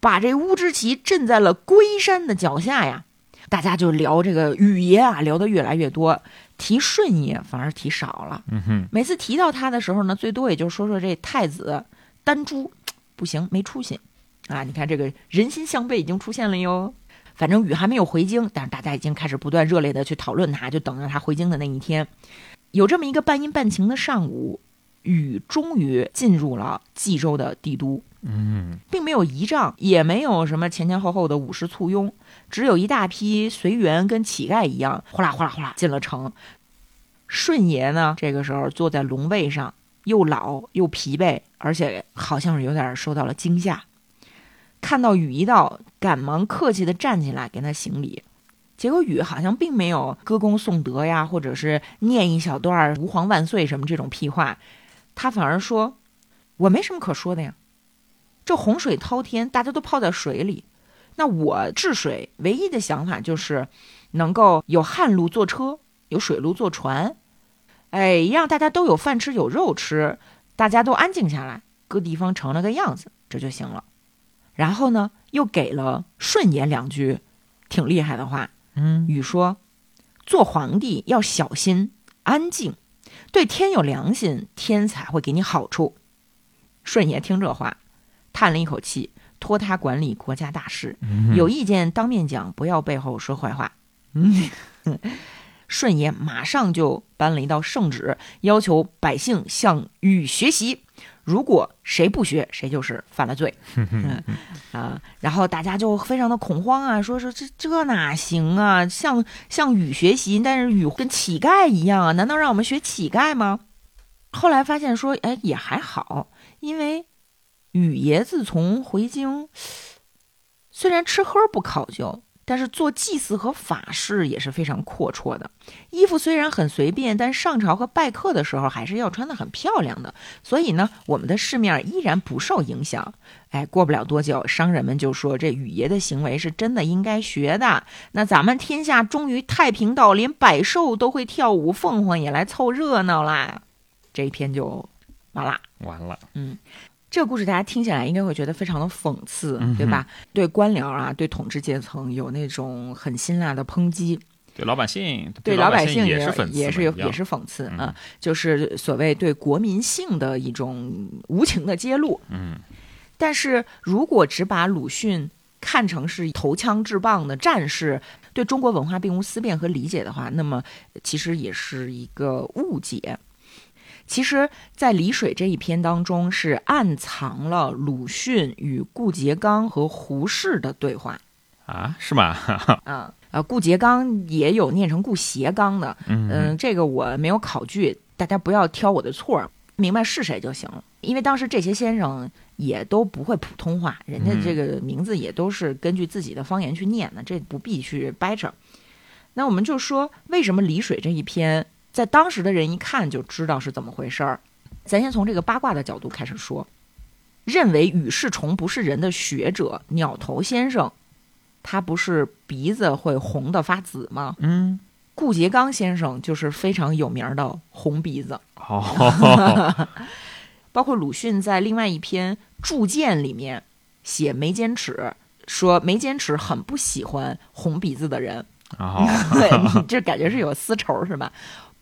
把这乌之奇镇在了龟山的脚下呀。大家就聊这个雨爷啊，聊得越来越多，提顺义反而提少了。嗯哼，每次提到他的时候呢，最多也就说说这太子丹朱 <tsk> 不行，没出息。啊，你看这个人心向背已经出现了哟。反正禹还没有回京，但是大家已经开始不断热烈的去讨论他，就等着他回京的那一天。有这么一个半阴半晴的上午，禹终于进入了冀州的帝都。嗯，并没有仪仗，也没有什么前前后后的武士簇拥，只有一大批随员跟乞丐一样，哗啦哗啦哗啦进了城。舜爷呢，这个时候坐在龙位上，又老又疲惫，而且好像是有点受到了惊吓。看到禹一到，赶忙客气的站起来跟他行礼，结果禹好像并没有歌功颂德呀，或者是念一小段“吾皇万岁”什么这种屁话，他反而说：“我没什么可说的呀，这洪水滔天，大家都泡在水里，那我治水唯一的想法就是能够有旱路坐车，有水路坐船，哎，让大家都有饭吃，有肉吃，大家都安静下来。”各地方成了个样子，这就行了。然后呢，又给了顺爷两句挺厉害的话。嗯，禹说：“做皇帝要小心安静，对天有良心，天才会给你好处。”顺爷听这话，叹了一口气，托他管理国家大事，有意见当面讲，不要背后说坏话。嗯，<laughs> 顺爷马上就颁了一道圣旨，要求百姓向禹学习。如果谁不学，谁就是犯了罪。<laughs> 嗯啊，然后大家就非常的恐慌啊，说说这这哪行啊？向向禹学习，但是禹跟乞丐一样啊，难道让我们学乞丐吗？后来发现说，哎，也还好，因为禹爷自从回京，虽然吃喝不考究。但是做祭祀和法事也是非常阔绰的，衣服虽然很随便，但上朝和拜客的时候还是要穿的很漂亮的。所以呢，我们的市面依然不受影响。哎，过不了多久，商人们就说这雨爷的行为是真的应该学的。那咱们天下终于太平到连百兽都会跳舞，凤凰也来凑热闹啦。这一篇就完了，完了，嗯。这个故事大家听起来应该会觉得非常的讽刺，对吧？对官僚啊，对统治阶层有那种很辛辣的抨击，对老百姓，对老百姓也是讽也是有也是讽刺啊，就是所谓对国民性的一种无情的揭露。嗯，但是如果只把鲁迅看成是投枪制棒的战士，对中国文化并无思辨和理解的话，那么其实也是一个误解。其实，在《离水》这一篇当中，是暗藏了鲁迅与顾颉刚和胡适的对话啊？是吗？<laughs> 啊，呃，顾颉刚也有念成顾颉刚的，嗯，这个我没有考据，大家不要挑我的错，明白是谁就行了。因为当时这些先生也都不会普通话，人家这个名字也都是根据自己的方言去念的，这不必去掰扯。那我们就说，为什么《离水》这一篇？在当时的人一看就知道是怎么回事儿。咱先从这个八卦的角度开始说，认为羽世虫不是人的学者鸟头先生，他不是鼻子会红的发紫吗？嗯，顾颉刚先生就是非常有名的红鼻子。哦，<laughs> 包括鲁迅在另外一篇铸剑里面写眉间尺，说眉间尺很不喜欢红鼻子的人。哦，<laughs> 这感觉是有私仇是吧？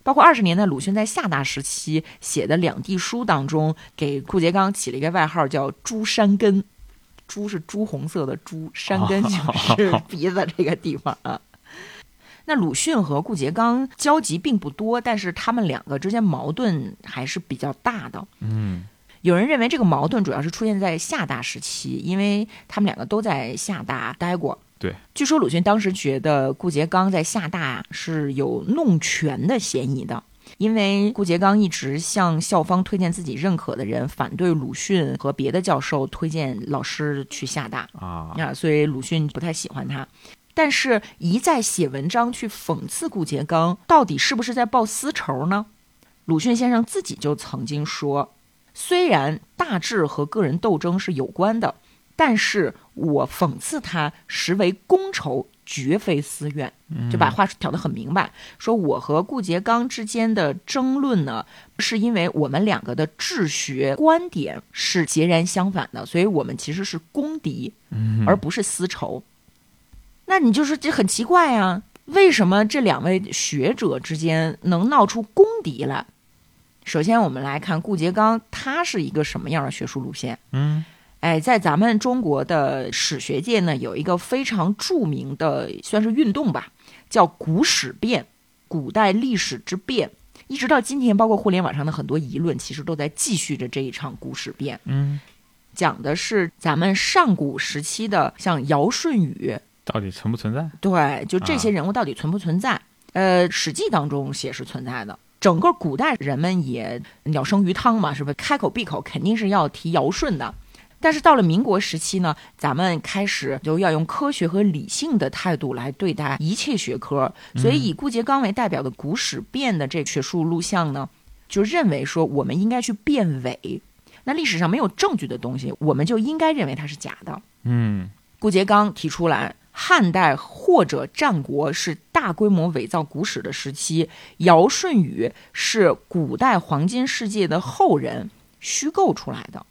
包括二十年代鲁迅在厦大时期写的两地书当中，给顾颉刚起了一个外号叫“朱山根”，朱是朱红色的朱，山根就 <laughs> 是鼻子这个地方啊。那鲁迅和顾颉刚交集并不多，但是他们两个之间矛盾还是比较大的。嗯，有人认为这个矛盾主要是出现在厦大时期，因为他们两个都在厦大待过。对，据说鲁迅当时觉得顾颉刚在厦大是有弄权的嫌疑的，因为顾颉刚一直向校方推荐自己认可的人，反对鲁迅和别的教授推荐老师去厦大啊，啊，所以鲁迅不太喜欢他，但是一再写文章去讽刺顾颉刚，到底是不是在报私仇呢？鲁迅先生自己就曾经说，虽然大致和个人斗争是有关的。但是我讽刺他实为公仇，绝非私怨，就把话挑得很明白。说我和顾颉刚之间的争论呢，是因为我们两个的治学观点是截然相反的，所以我们其实是公敌，而不是私仇。那你就是这很奇怪啊？为什么这两位学者之间能闹出公敌来？首先，我们来看顾颉刚，他是一个什么样的学术路线？嗯。哎，在咱们中国的史学界呢，有一个非常著名的，算是运动吧，叫古史变，古代历史之变，一直到今天，包括互联网上的很多议论，其实都在继续着这一场古史变。嗯，讲的是咱们上古时期的，像尧舜禹，到底存不存在？对，就这些人物到底存不存在？呃，《史记》当中写是存在的。整个古代人们也鸟生鱼汤嘛，是不是？开口闭口肯定是要提尧舜的。但是到了民国时期呢，咱们开始就要用科学和理性的态度来对待一切学科，所以以顾颉刚为代表的古史辨的这学术录像呢，就认为说我们应该去辨伪，那历史上没有证据的东西，我们就应该认为它是假的。嗯，顾颉刚提出来，汉代或者战国是大规模伪造古史的时期，尧舜禹是古代黄金世界的后人虚构出来的。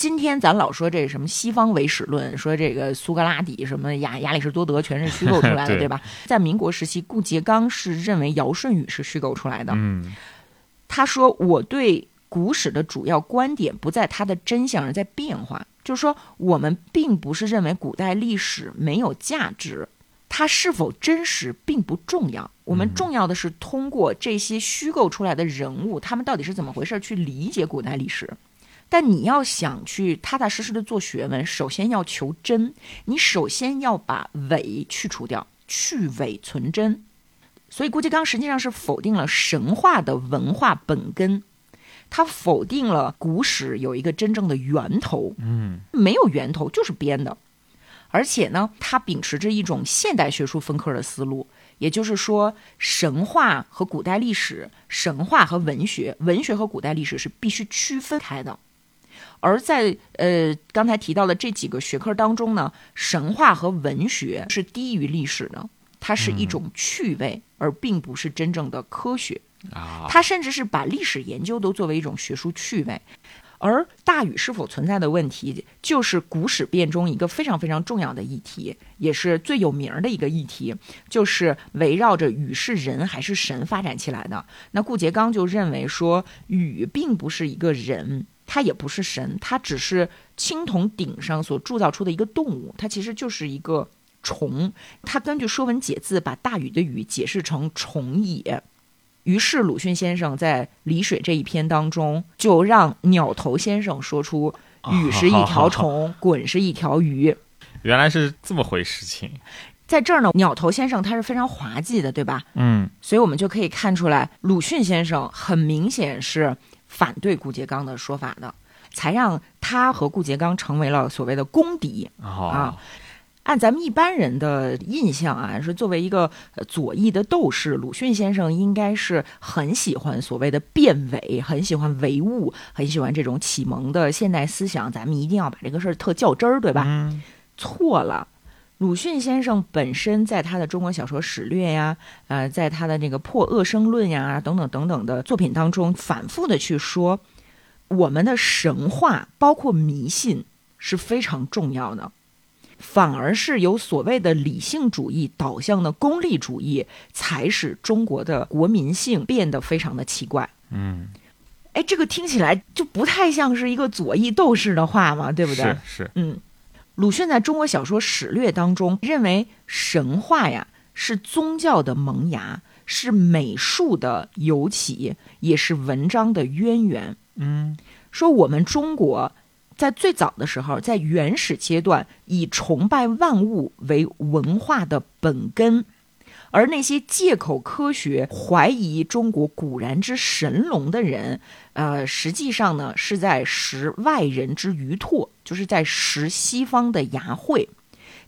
今天咱老说这什么西方唯史论，说这个苏格拉底什么亚亚里士多德全是虚构出来的，<laughs> 对对吧？在民国时期，顾颉刚是认为尧舜禹是虚构出来的。嗯他说：“我对古史的主要观点不在它的真相，而在变化。就是说，我们并不是认为古代历史没有价值，它是否真实并不重要。我们重要的是通过这些虚构出来的人物，他们到底是怎么回事，去理解古代历史。但你要想去踏踏实实的做学问，首先要求真，你首先要把伪去除掉，去伪存真。”所以顾颉刚实际上是否定了神话的文化本根，他否定了古史有一个真正的源头，嗯没有源头就是编的。而且呢，他秉持着一种现代学术分科的思路，也就是说，神话和古代历史、神话和文学、文学和古代历史是必须区分开的。而在呃刚才提到的这几个学科当中呢，神话和文学是低于历史的，它是一种趣味，而并不是真正的科学。啊，它甚至是把历史研究都作为一种学术趣味。而大禹是否存在的问题，就是古史辨中一个非常非常重要的议题，也是最有名儿的一个议题，就是围绕着禹是人还是神发展起来的。那顾颉刚就认为说，禹并不是一个人，他也不是神，它只是青铜鼎上所铸造出的一个动物，它其实就是一个虫。它根据《说文解字》把大禹的禹解释成虫也。于是鲁迅先生在《离水》这一篇当中，就让鸟头先生说出“禹是一条虫，鲧是一条鱼原来是这么回事情。”。在这儿呢，鸟头先生他是非常滑稽的，对吧？嗯所以我们就可以看出来，鲁迅先生很明显是反对顾颉刚的说法的，才让他和顾颉刚成为了所谓的公敌。哦啊按咱们一般人的印象啊，是作为一个呃左翼的斗士，鲁迅先生应该是很喜欢所谓的变伪，很喜欢唯物，很喜欢这种启蒙的现代思想。咱们一定要把这个事儿特较真儿，对吧？嗯错了。鲁迅先生本身在他的中国小说史略呀，呃，在他的这个破恶生论呀等等等等的作品当中，反复的去说，我们的神话包括迷信是非常重要的，反而是由所谓的理性主义导向的功利主义，才使中国的国民性变得非常的奇怪。嗯，哎，这个听起来就不太像是一个左翼斗士的话嘛，对不对？是是，嗯，鲁迅在中国小说史略当中认为神话呀是宗教的萌芽，是美术的尤起，也是文章的渊源。嗯说我们中国在最早的时候，在原始阶段，以崇拜万物为文化的本根。而那些借口科学、怀疑中国古然之神龙的人，呃，实际上呢是在食外人之鱼唾，就是在食西方的牙慧。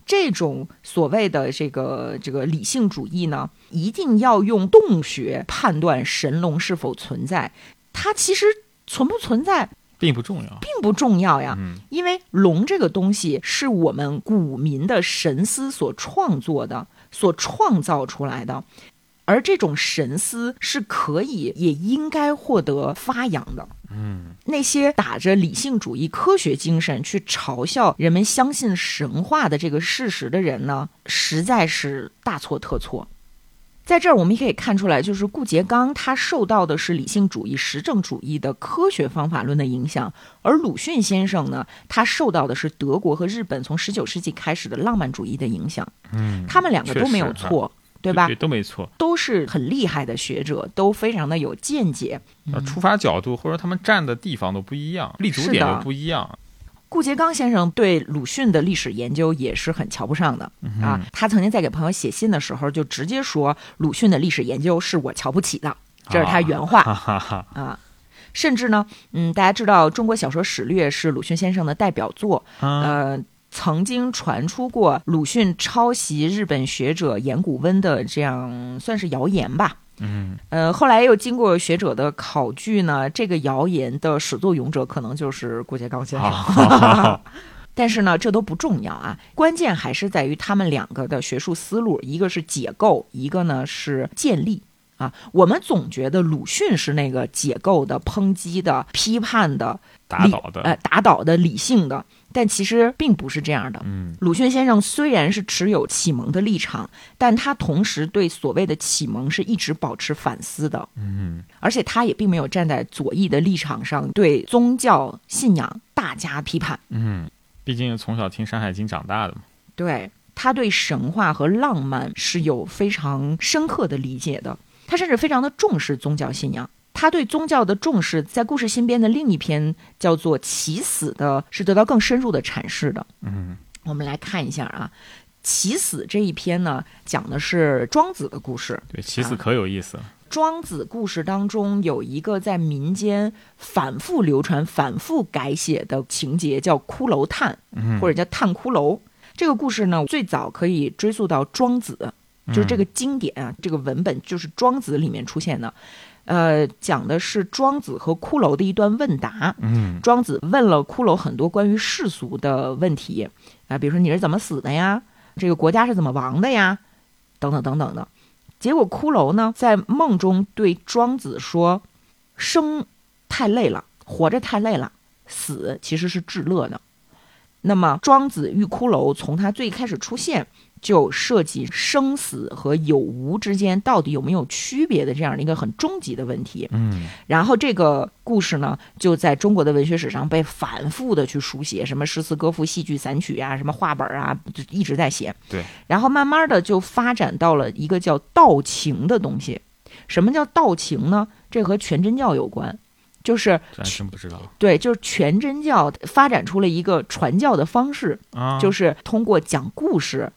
这种所谓的这个这个理性主义呢，一定要用洞穴判断神龙是否存在，它其实存不存在并不重要。并不重要呀。嗯因为龙这个东西是我们古民的神思所创作的、所创造出来的，而这种神思是可以也应该获得发扬的。嗯那些打着理性主义、科学精神去嘲笑人们相信神话的这个事实的人呢，实在是大错特错。在这儿，我们也可以看出来，就是顾颉刚他受到的是理性主义、实证主义的科学方法论的影响，而鲁迅先生呢，他受到的是德国和日本从十九世纪开始的浪漫主义的影响。嗯，他们两个都没有错，对吧？对，都没错。都是很厉害的学者，都非常的有见解。呃，出发角度或者他们站的地方都不一样，立足点都不一样。顾颉刚先生对鲁迅的历史研究也是很瞧不上的、啊。他曾经在给朋友写信的时候，就直接说鲁迅的历史研究是我瞧不起的，这是他原话哈哈哈。啊。甚至呢，嗯，大家知道中国小说史略是鲁迅先生的代表作，啊呃，曾经传出过鲁迅抄袭日本学者岩谷温的这样算是谣言吧。嗯呃，后来又经过学者的考据呢，这个谣言的始作俑者可能就是郭杰刚先生。好，<laughs> 但是呢，这都不重要啊，关键还是在于他们两个的学术思路，一个是解构，一个呢是建立啊。我们总觉得鲁迅是那个解构的、抨击的、批判的、理打倒的，呃打倒的、理性的，但其实并不是这样的。嗯鲁迅先生虽然是持有启蒙的立场，但他同时对所谓的启蒙是一直保持反思的，嗯而且他也并没有站在左翼的立场上对宗教信仰大加批判。嗯，毕竟从小听《山海经》长大的嘛。对他对神话和浪漫是有非常深刻的理解的，他甚至非常的重视宗教信仰。他对宗教的重视，在故事新编的另一篇叫做《起死》的，是得到更深入的阐释的。嗯我们来看一下啊，《起死》这一篇呢，讲的是庄子的故事。对，起死可有意思了。庄子故事当中有一个在民间反复流传、反复改写的情节，叫骷髅叹，嗯，或者叫叹骷髅。这个故事呢，最早可以追溯到庄子，就是这个经典啊，这个文本就是庄子里面出现的。呃，讲的是庄子和骷髅的一段问答。嗯庄子问了骷髅很多关于世俗的问题啊，比如说你是怎么死的呀？这个国家是怎么亡的呀？等等等等的。结果骷髅呢，在梦中对庄子说：“生太累了，活着太累了，死其实是至乐的。”那么庄子遇骷髅从他最开始出现就涉及生死和有无之间到底有没有区别的这样的一个很终极的问题。嗯然后这个故事呢，就在中国的文学史上被反复的去书写，什么诗词歌赋、戏剧散曲啊，什么话本啊，就一直在写。对，然后慢慢的就发展到了一个叫道情的东西。什么叫道情呢？这和全真教有关，就是真不知道对，就是全真教发展出了一个传教的方式，啊。就是通过讲故事，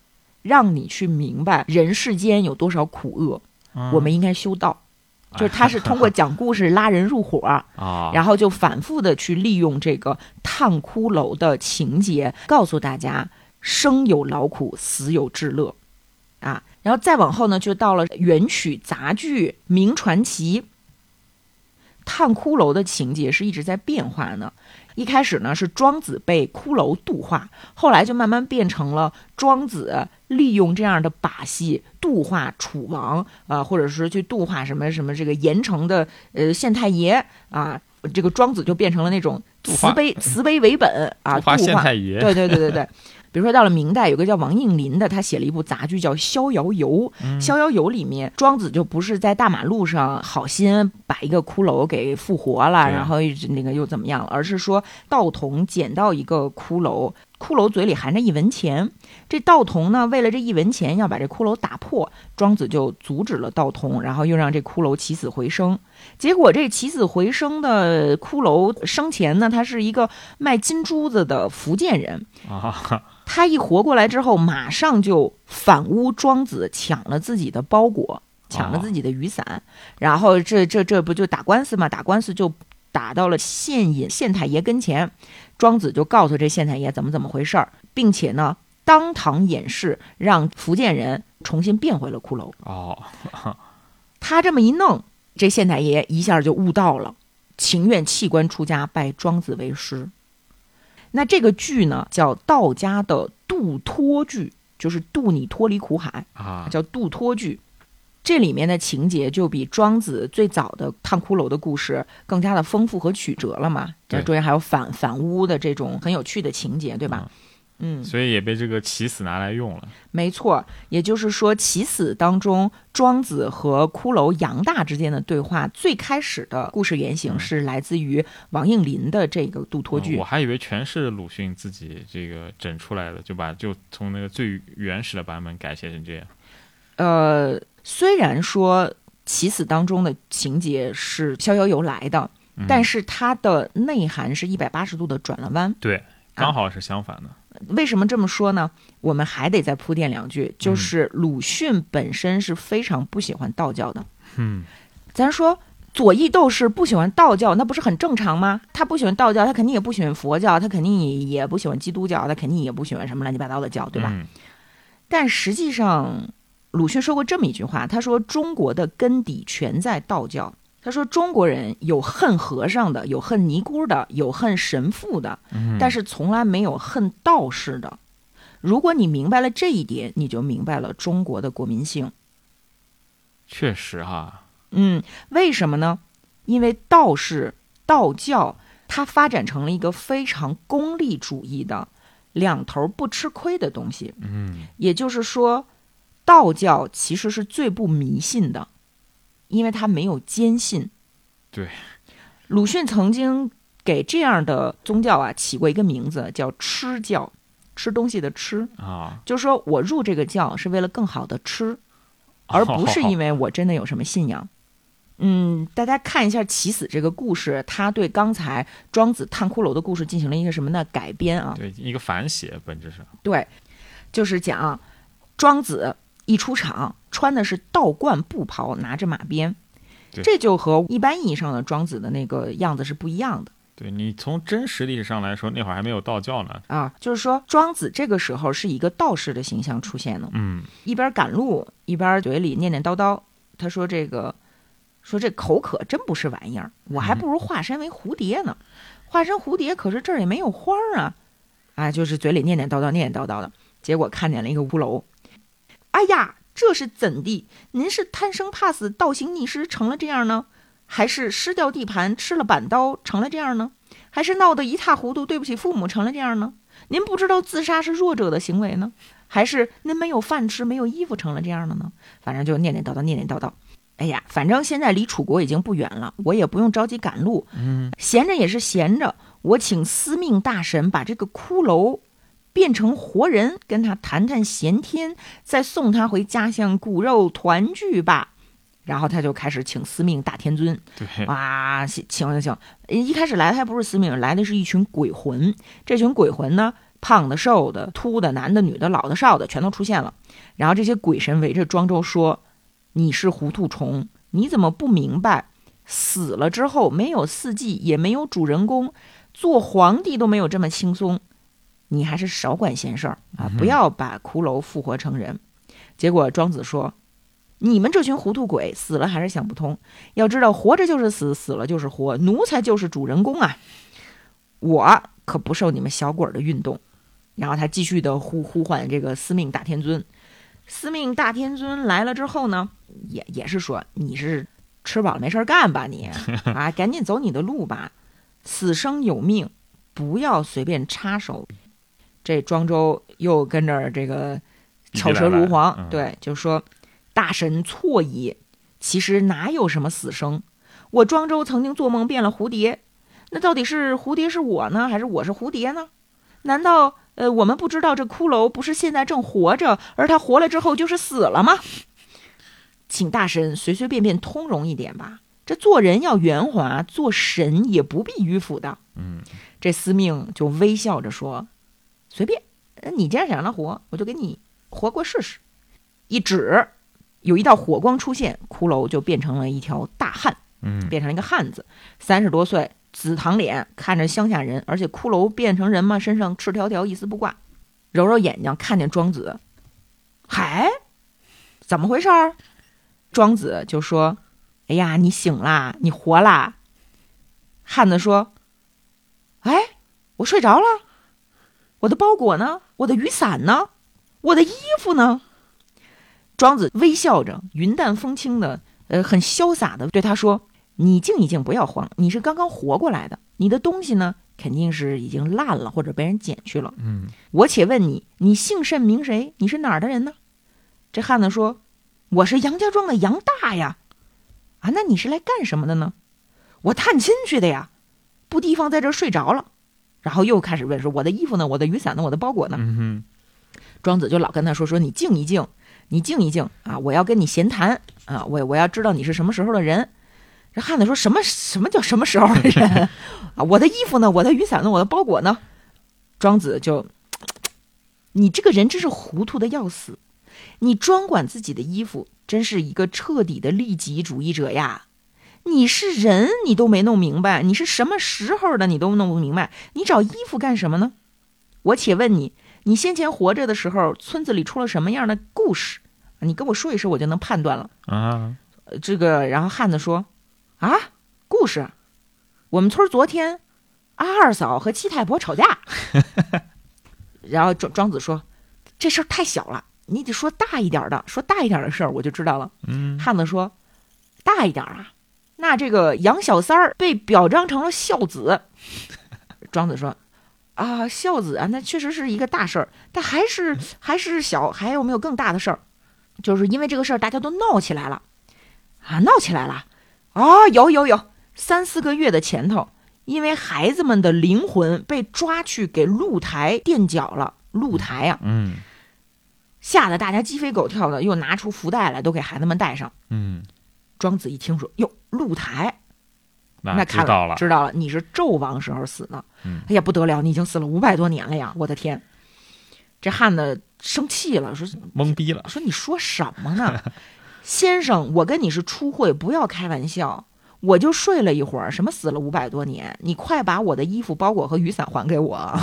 让你去明白人世间有多少苦厄，嗯我们应该修道。就是他是通过讲故事拉人入伙，<laughs> 啊，然后就反复的去利用这个叹骷髅的情节，告诉大家生有劳苦，死有至乐，啊，然后再往后呢，就到了元曲杂剧名传奇。叹骷髅的情节是一直在变化呢。一开始呢是庄子被骷髅度化，后来就慢慢变成了庄子利用这样的把戏度化楚王啊、或者是去度化什么什么这个盐城的呃县太爷啊，这个庄子就变成了那种慈悲 <laughs> 慈悲为本啊，度化县太爷，对对对对对。<laughs> 比如说到了明代，有个叫王应麟的，他写了一部杂剧叫《逍遥游》。嗯逍遥游》里面，庄子就不是在大马路上好心把一个骷髅给复活了，然后那个又怎么样了，而是说道童捡到一个骷髅，骷髅嘴里含着一文钱。这道童呢，为了这一文钱要把这骷髅打破，庄子就阻止了道童，然后又让这骷髅起死回生。结果这起死回生的骷髅生前呢，他是一个卖金珠子的福建人。啊，他一活过来之后，马上就反诬庄子抢了自己的包裹，抢了自己的雨伞，然后这这这不就打官司嘛？打官司就打到了县尹县太爷跟前，庄子就告诉这县太爷怎么怎么回事儿，并且呢当堂演示，让福建人重新变回了骷髅。哦，他这么一弄，这县太爷一下就悟到了，情愿弃官出家，拜庄子为师。那这个剧呢，叫道家的度脱剧，就是渡你脱离苦海，啊，叫渡脱剧。这里面的情节就比庄子最早的烫骷髅的故事更加的丰富和曲折了嘛。这对中间还有反反巫的这种很有趣的情节，对吧？嗯，所以也被这个起死拿来用了。没错，也就是说，《起死》当中，庄子和骷髅杨大之间的对话，最开始的故事原型嗯是来自于王应麟的这个杜托剧。嗯我还以为全是鲁迅自己这个整出来的，就把就从那个最原始的版本改写成这样。呃，虽然说《起死》当中的情节是《逍遥游》来的，嗯但是它的内涵是一百八十度的转了弯。对，刚好是相反的。为什么这么说呢？我们还得再铺垫两句，就是鲁迅本身是非常不喜欢道教的。嗯，咱说左翼斗士不喜欢道教，那不是很正常吗？他不喜欢道教，他肯定也不喜欢佛教，他肯定也不喜欢基督教，他肯定也不喜欢什么乱七八糟的教，对吧？嗯但实际上，鲁迅说过这么一句话，他说中国的根底全在道教。他说中国人有恨和尚的，有恨尼姑的，有恨神父的，嗯但是从来没有恨道士的。如果你明白了这一点，你就明白了中国的国民性。确实哈，嗯，为什么呢？因为道士、道教它发展成了一个非常功利主义的、两头不吃亏的东西。嗯也就是说，道教其实是最不迷信的，因为他没有坚信。对，鲁迅曾经给这样的宗教啊起过一个名字，叫“吃教”，吃东西的吃，啊，就是说我入这个教是为了更好的吃，而不是因为我真的有什么信仰。<laughs> 嗯，大家看一下起死这个故事，他对刚才庄子探骷髅的故事进行了一个什么呢改编啊？对一个反写，本质上，对，就是讲庄子一出场穿的是道冠布袍，拿着马鞭，这就和一般意义上的庄子的那个样子是不一样的对你从真实历史上来说，那会儿还没有道教呢。啊。就是说，庄子这个时候是一个道士的形象出现的，嗯，一边赶路一边嘴里念念叨叨。他说：“这个，说这口渴真不是玩意儿，我还不如化身为蝴蝶呢。化身蝴蝶，可是这儿也没有花儿啊。啊，就是嘴里念念叨叨，念念叨叨的，结果看见了一个骷髅。哎呀，这是怎地？您是贪生怕死、倒行逆施成了这样呢，还是失掉地盘、吃了板刀成了这样呢？还是闹得一塌糊涂、对不起父母成了这样呢？您不知道自杀是弱者的行为呢？还是您没有饭吃、没有衣服成了这样的呢？反正就念念叨叨，念念叨叨。哎呀，反正现在离楚国已经不远了，我也不用着急赶路。嗯，闲着也是闲着，我请司命大神把这个骷髅变成活人，跟他谈谈闲天，再送他回家乡骨肉团聚吧。然后他就开始请司命大天尊，对，哇，请请请请！一开始来的还不是司命，来的是一群鬼魂。这群鬼魂呢，胖的、瘦的、秃的、男的、女的、老的、少的，全都出现了。然后这些鬼神围着庄周说：“你是糊涂虫，你怎么不明白？死了之后没有四季，也没有主人公，做皇帝都没有这么轻松。你还是少管闲事儿啊，不要把骷髅复活成人。”结果庄子说。你们这群糊涂鬼，死了还是想不通。要知道，活着就是死，死了就是活，奴才就是主人公啊！我可不受你们小鬼儿的运动。然后他继续的呼呼唤这个司命大天尊。司命大天尊来了之后呢，也也是说你是吃饱了没事儿干吧你 <laughs> 啊，赶紧走你的路吧。死生有命，不要随便插手。这庄周又跟着这个巧舌如簧，嗯对，就说。大神错矣，其实哪有什么死生？我庄周曾经做梦变了蝴蝶，那到底是蝴蝶是我呢，还是我是蝴蝶呢？难道呃我们不知道这骷髅不是现在正活着，而他活了之后就是死了吗？请大神随随便便通融一点吧，这做人要圆滑，做神也不必迂腐的。嗯，这司命就微笑着说：“随便，呃你既然想让他活，我就给你活过试试。”一指。有一道火光出现，骷髅就变成了一条大汉，嗯，变成了一个汉子，三十多岁，紫堂脸，看着乡下人，而且骷髅变成人嘛，身上赤条条，一丝不挂，揉揉眼睛，看见庄子，嗨，怎么回事儿？庄子就说：“哎呀，你醒啦，你活啦。”汉子说：“哎，我睡着了，我的包裹呢？我的雨伞呢？我的衣服呢？”庄子微笑着，云淡风轻的，呃，很潇洒的对他说：“你静一静，不要慌，你是刚刚活过来的，你的东西呢，肯定是已经烂了或者被人捡去了。嗯，我且问你，你姓甚名谁？你是哪儿的人呢？”这汉子说：“我是杨家庄的杨大呀。”啊，那你是来干什么的呢？我探亲去的呀，不提防在这儿睡着了。然后又开始问说：“我的衣服呢？我的雨伞呢？我的包裹呢？”嗯，庄子就老跟他说：“说你静一静。”你静一静啊！我要跟你闲谈啊！我我要知道你是什么时候的人。这汉子说什么？什么叫什么时候的人 <laughs> 啊？我的衣服呢？我的雨伞呢？我的包裹呢？庄子就，你这个人真是糊涂的要死！你专管自己的衣服，真是一个彻底的利己主义者呀！你是人，你都没弄明白，你是什么时候的，你都弄不明白，你找衣服干什么呢？我且问你。你先前活着的时候，村子里出了什么样的故事？你跟我说一声，我就能判断了。啊，这个，然后汉子说：“啊，故事，我们村昨天阿二嫂和七太婆吵架。<laughs> ”然后庄庄子说：“这事儿太小了，你得说大一点的，说大一点的事儿，我就知道了。”嗯，汉子说：“大一点啊，那这个杨小三儿被表彰成了孝子。<laughs> 庄子说：“啊，孝子啊，那确实是一个大事儿，但还是 <laughs> 还是小，还有没有更大的事儿？就是因为这个事儿，大家都闹起来了啊，闹起来了啊，有有有，三四个月的前头，因为孩子们的灵魂被抓去给露台垫脚了，露台啊，嗯吓得大家鸡飞狗跳的，又拿出福袋来，都给孩子们带上。嗯，庄子一听说，哟，露台，那那看知道了，知道了，你是纣王时候死的。嗯哎呀，不得了，你已经死了五百多年了呀！我的天，这汉子生气了，说懵逼了。说你说什么呢，<laughs> 先生，我跟你是初会，不要开玩笑。我就睡了一会儿，什么死了五百多年？你快把我的衣服、包裹和雨伞还给我。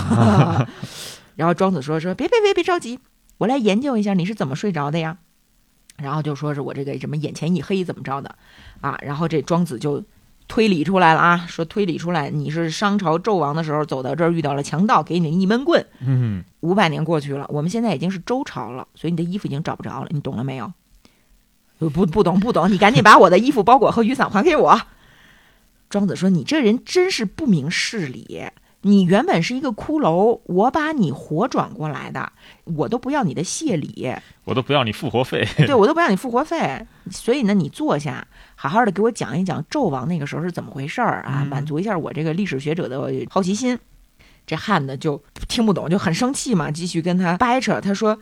<laughs> 然后庄子说说别别别别着急，我来研究一下你是怎么睡着的呀。然后就说是我这个什么眼前一黑怎么着的啊？然后这庄子就推理出来了啊，说推理出来你是商朝纣王的时候走到这儿遇到了强盗，给你一闷棍。嗯，五百年过去了，我们现在已经是周朝了，所以你的衣服已经找不着了，你懂了没有？呃不不懂不懂，你赶紧把我的衣服、包裹和雨伞还给我。庄子说：“你这人真是不明事理。你原本是一个骷髅，我把你活转过来的，我都不要你的谢礼，我都不要你复活费。对我都不要你复活费。所以呢，你坐下，好好的给我讲一讲纣王那个时候是怎么回事儿啊，嗯满足一下我这个历史学者的好奇心。这汉子就听不懂，就很生气嘛，继续跟他掰扯。他说：“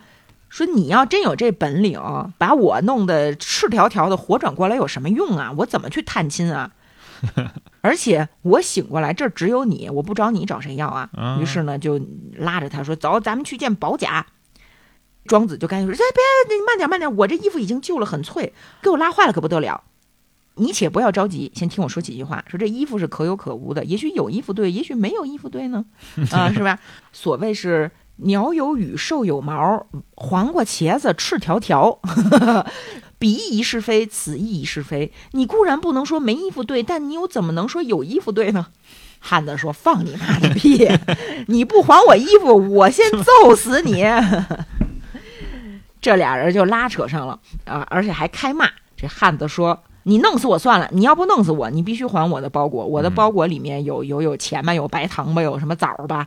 说你要真有这本领，把我弄得赤条条的活转过来有什么用啊？我怎么去探亲啊？<laughs> 而且我醒过来，这儿只有你，我不找你找谁要啊？嗯于是呢，就拉着他说：“走，咱们去见保甲。”庄子就赶紧说：“哎，别，你慢点，慢点，我这衣服已经旧了，很脆，给我拉坏了可不得了。你且不要着急，先听我说几句话。说这衣服是可有可无的，也许有衣服对，也许没有衣服对呢，<laughs> 啊，是吧？所谓是鸟有羽，兽有毛，黄瓜茄子赤条条，彼亦是非，此亦是非。你固然不能说没衣服对，但你又怎么能说有衣服对呢？”汉子说：“放你妈的屁！<laughs> 你不还我衣服，我先揍死你！” <laughs> 这俩人就拉扯上了啊，而且还开骂。这汉子说：“你弄死我算了，你要不弄死我，你必须还我的包裹。我的包裹里面有有有钱吧，有白糖吧，有什么枣吧。”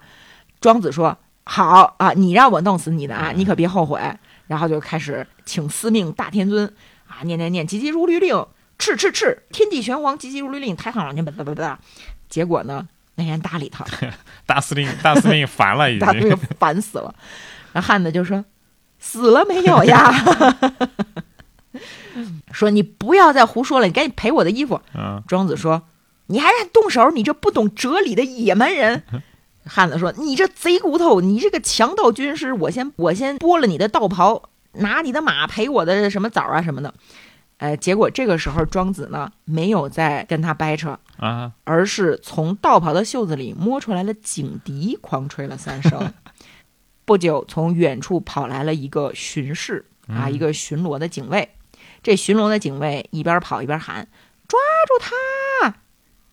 庄子说：“好啊，你让我弄死你的啊，你可别后悔。”然后就开始请司命大天尊啊，念念念，急急如律令，敕敕敕，天地玄黄，急急如律令，太上老君，哒哒哒哒。结果呢，没人搭理他。<laughs> 大司令，大司令烦了已经。烦死了。然后汉子就说：“死了没有呀？” <laughs> 说你不要再胡说了，你赶紧赔我的衣服。嗯，庄子说：“你还敢动手？你这不懂哲理的野蛮人！”汉子说：“你这贼骨头，你这个强盗军师，我先我先剥了你的道袍，拿你的马赔我的什么枣啊什么的。”呃，结果这个时候庄子呢没有再跟他掰扯，啊，而是从道袍的袖子里摸出来了警笛，狂吹了三声。<laughs> 不久，从远处跑来了一个巡视啊，嗯一个巡逻的警卫。这巡逻的警卫一边跑一边喊：“抓住他！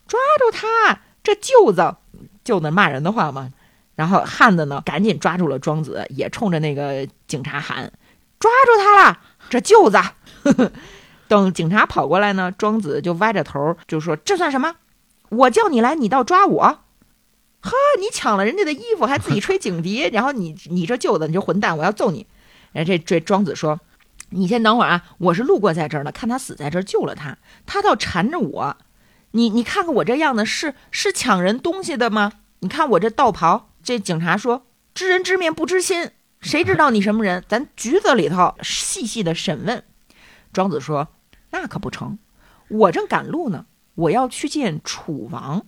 抓住他！这舅子，舅子骂人的话嘛。”然后汉子呢，赶紧抓住了庄子，也冲着那个警察喊：“抓住他了！这舅子！” <laughs> 等警察跑过来呢，庄子就歪着头就说：“这算什么？我叫你来，你倒抓我！呵，你抢了人家的衣服，还自己吹警笛，然后你你这舅子，你这混蛋，我要揍你！”然后这这庄子说：“你先等会儿啊，我是路过在这儿的，看他死在这儿，救了他，他倒缠着我。你你看看我这样子，是是抢人东西的吗？你看我这道袍。”这警察说：“知人知面不知心，谁知道你什么人？咱局子里头细细的审问。”庄子说：“那可不成，我正赶路呢，我要去见楚王。”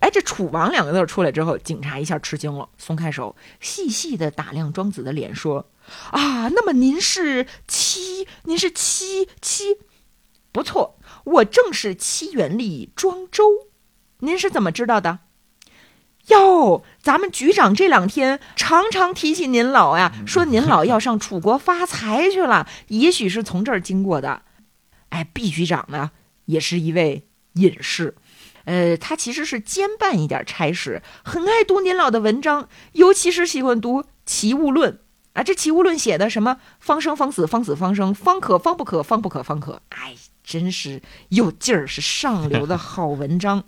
哎，这“楚王”两个字出来之后，警察一下吃惊了，松开手，细细的打量庄子的脸，说：“啊，那么您是七？您是七七？不错，我正是七元里庄周。您是怎么知道的？”哟，咱们局长这两天常常提起您老呀，说您老要上楚国发财去了，<laughs> 也许是从这儿经过的。哎毕局长呢，也是一位隐士，呃，他其实是兼办一点差事，很爱读您老的文章，尤其是喜欢读《齐物论》啊。这《齐物论》写的什么方生方死方死方生，方可方不可方不可方可，哎，真是有劲儿，是上流的好文章，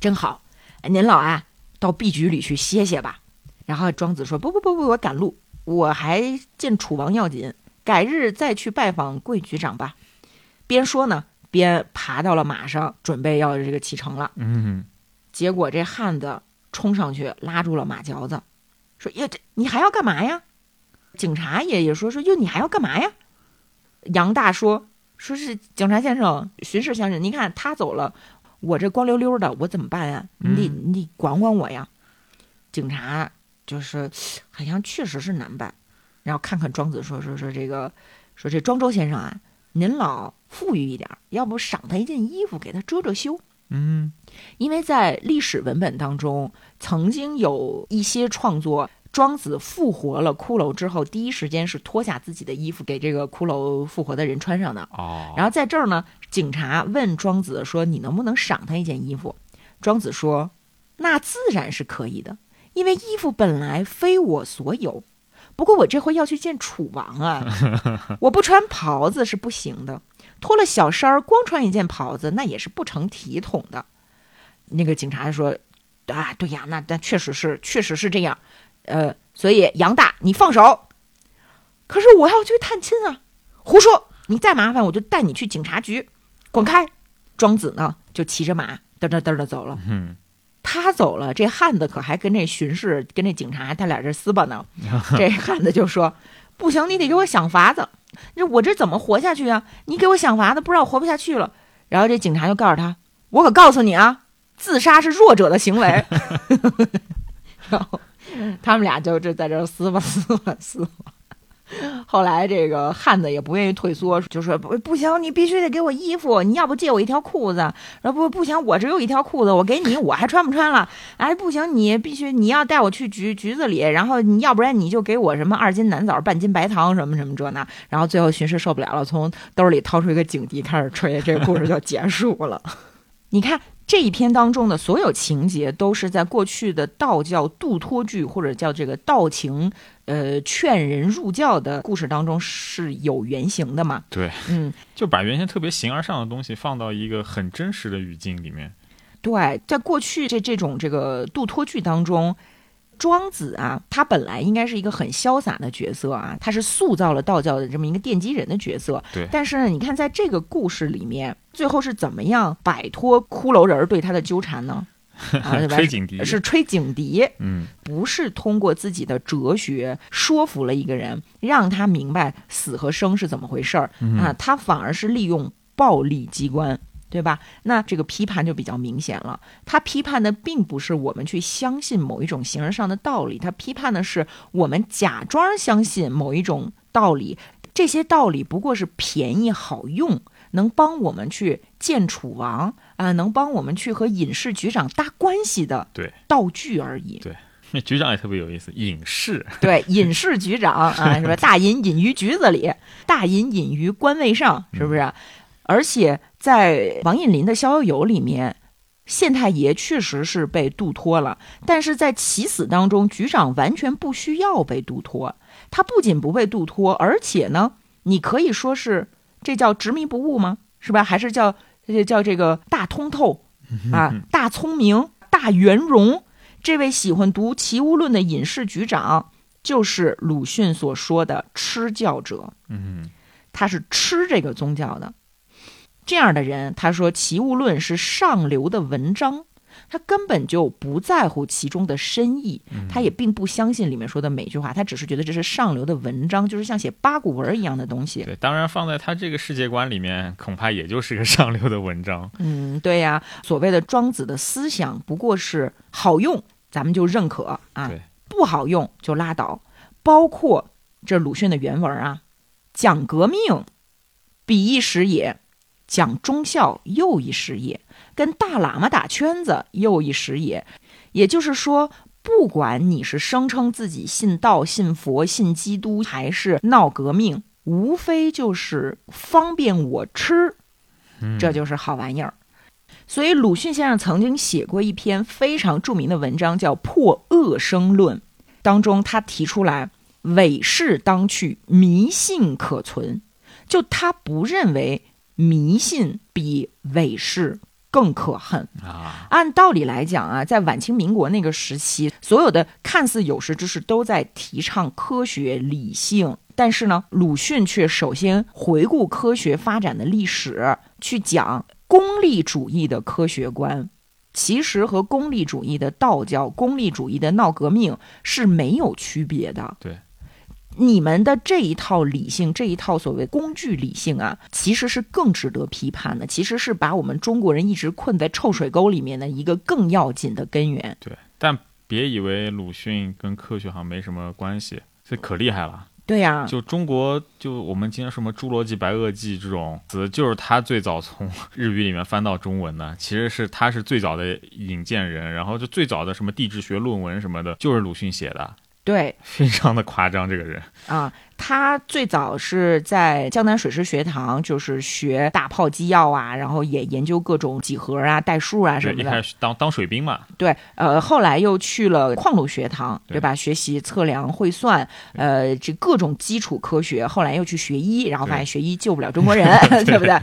真好。哎您老啊，到 B 局里去歇歇吧。然后庄子说：“不不不不，我赶路，我还见楚王要紧，改日再去拜访贵局长吧。”边说呢，边爬到了马上，准备要这个启程了。嗯，结果这汉子冲上去拉住了马嚼子，说：“呀，这你还要干嘛呀？”警察也也说：“说哟，你还要干嘛呀？”杨大说：“说是警察先生、巡视先生，您看他走了，我这光溜溜的，我怎么办呀？你得你得管管我呀。”警察就是好像确实是难办，然后看看庄子说：“说说这个，说这庄周先生啊，您老富裕一点，要不赏他一件衣服给他遮遮羞。”嗯，因为在历史文本当中，曾经有一些创作，庄子复活了骷髅之后，第一时间是脱下自己的衣服给这个骷髅复活的人穿上的。哦，然后在这儿呢，警察问庄子说：“你能不能赏他一件衣服？”庄子说：“那自然是可以的，因为衣服本来非我所有。不过我这回要去见楚王啊，<laughs> 我不穿袍子是不行的。”脱了小衫儿，光穿一件袍子，那也是不成体统的。那个警察说：“啊，对呀，那那确实是，确实是这样。呃，所以杨大，你放手。可是我要去探亲啊！胡说！你再麻烦，我就带你去警察局，滚开！”庄子呢，就骑着马嘚嘚嘚的走了。嗯，他走了，这汉子可还跟那巡视、跟那警察他俩这撕巴呢。<laughs> 这汉子就说：“不行，你得给我想法子。”这我这怎么活下去啊？你给我想法子，不然我活不下去了。然后这警察就告诉他：“我可告诉你啊，自杀是弱者的行为。” <laughs> 然后他们俩就这在这撕吧撕吧撕吧。<laughs> 后来这个汉子也不愿意退缩，就说：“不不行，你必须得给我衣服，你要不借我一条裤子。然后不不行，我只有一条裤子，我给你，我还穿不穿了？<laughs> 哎，不行，你必须你要带我去局局子里，然后你要不然你就给我什么二斤南枣，半斤白糖，什么什么这那。然后最后巡视受不了了，从兜里掏出一个警笛开始吹，这个故事就结束了。<laughs> 你看。这一篇当中的所有情节都是在过去的道教度脱剧或者叫这个道情，呃，劝人入教的故事当中是有原型的嘛？对，嗯，就把原先特别形而上的东西放到一个很真实的语境里面。对，在过去这这种这个度脱剧当中。庄子啊，他本来应该是一个很潇洒的角色啊，他是塑造了道教的这么一个奠基人的角色。对。但是呢，你看在这个故事里面，最后是怎么样摆脱骷髅人对他的纠缠呢？<laughs> 啊，吹警笛是吹警笛。嗯，不是通过自己的哲学说服了一个人，让他明白死和生是怎么回事儿啊，他反而是利用暴力机关。对吧？那这个批判就比较明显了。他批判的并不是我们去相信某一种形而上的道理，他批判的是我们假装相信某一种道理。这些道理不过是便宜好用，能帮我们去见楚王啊，能帮我们去和隐士局长搭关系的道具而已。对，那 <laughs> 局长也特别有意思，隐士。对，隐士局长啊，是吧？<laughs> 大隐隐于局子里，大隐隐于官位上，是不是？而且在王彦霖的《逍遥游》里面，县太爷确实是被度脱了，但是在起死当中，局长完全不需要被度脱。他不仅不被度脱，而且呢，你可以说是这叫执迷不悟吗？是吧？还是叫叫这个大通透啊，大聪明，大圆融？这位喜欢读《齐物论》的隐士局长，就是鲁迅所说的吃教者。嗯，他是吃这个宗教的。这样的人，他说《齐物论》是上流的文章，他根本就不在乎其中的深意，他也并不相信里面说的每句话，他只是觉得这是上流的文章，就是像写八股文一样的东西。对，当然放在他这个世界观里面，恐怕也就是个上流的文章。嗯，对呀，所谓的庄子的思想，不过是好用，咱们就认可啊；不好用就拉倒。包括这鲁迅的原文啊，讲革命，彼一时也。讲忠孝又一时也，跟大喇嘛打圈子又一时也。也就是说，不管你是声称自己信道、信佛、信基督，还是闹革命，无非就是方便我吃，这就是好玩意儿。所以，鲁迅先生曾经写过一篇非常著名的文章，叫《破恶生论》，当中他提出来：伪事当去，迷信可存。就他不认为。迷信比伪饰更可恨。啊，按道理来讲啊，在晚清民国那个时期，所有的看似有识之士都在提倡科学理性，但是呢，鲁迅却首先回顾科学发展的历史，去讲功利主义的科学观。其实和功利主义的道教、功利主义的闹革命是没有区别的。对，你们的这一套理性，这一套所谓工具理性啊，其实是更值得批判的。其实是把我们中国人一直困在臭水沟里面的一个更要紧的根源。对，但别以为鲁迅跟科学好像没什么关系，这可厉害了。对呀、就中国，就我们今天什么侏罗纪、白垩纪这种词，就是他最早从日语里面翻到中文的。其实是他是最早的引荐人，然后就最早的什么地质学论文什么的，就是鲁迅写的，对非常的夸张。这个人，啊，他最早是在江南水师学堂，就是学大炮机要啊，然后也研究各种几何啊、代数啊什，么的。一开始当当水兵嘛，对，呃，后来又去了矿路学堂，对对吧？学习测量、会算，呃，这各种基础科学。后来又去学医，然后发现学医救不了中国人，<laughs> 对不对？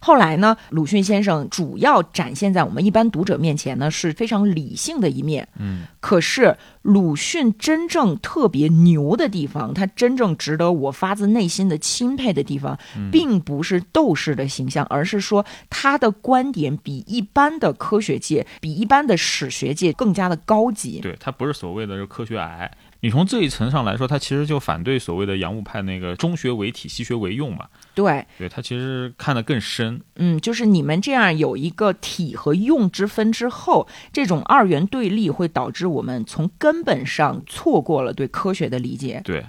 后来呢，鲁迅先生主要展现在我们一般读者面前呢，是非常理性的一面。嗯，可是鲁迅真正特别牛的地方，他真正值得我发自内心的钦佩的地方，嗯并不是斗士的形象，而是说他的观点比一般的科学界、比一般的史学界更加的高级。对他不是所谓的科学癌。你从这一层上来说，他其实就反对所谓的洋务派那个中学为体，西学为用嘛。对，对他其实看得更深。嗯，就是你们这样有一个体和用之分之后，这种二元对立会导致我们从根本上错过了对科学的理解。对，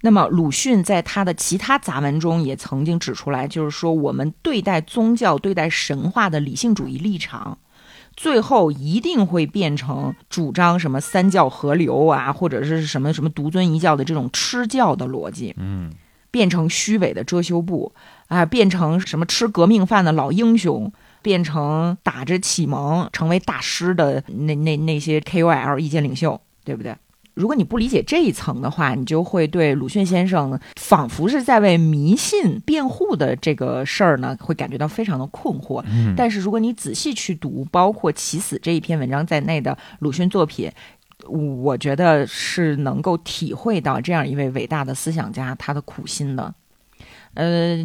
那么，鲁迅在他的其他杂文中也曾经指出来，就是说，我们对待宗教、对待神话的理性主义立场，最后一定会变成主张什么三教合流啊，或者是什么什么独尊一教的这种吃教的逻辑，嗯，变成虚伪的遮羞布啊，变成什么吃革命饭的老英雄。变成打着启蒙成为大师的那那那些 KOL 意见领袖，对不对？如果你不理解这一层的话，你就会对鲁迅先生仿佛是在为迷信辩护的这个事儿呢，会感觉到非常的困惑。嗯但是如果你仔细去读，包括《起死》这一篇文章在内的鲁迅作品，我觉得是能够体会到这样一位伟大的思想家他的苦心的。呃，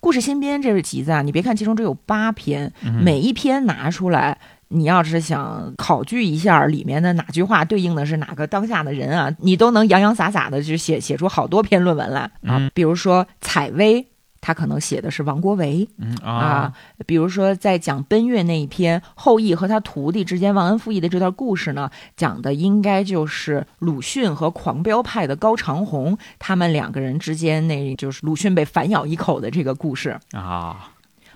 故事新编这个集子啊，你别看其中只有八篇，每一篇拿出来。你要是想考据一下里面的哪句话对应的是哪个当下的人啊，你都能洋洋洒洒的就写写出好多篇论文来啊。嗯比如说采薇，他可能写的是王国维嗯啊啊，。比如说在讲奔月那一篇，后羿和他徒弟之间忘恩负义的这段故事呢，讲的应该就是鲁迅和狂飙派的高长虹他们两个人之间，那就是鲁迅被反咬一口的这个故事。啊，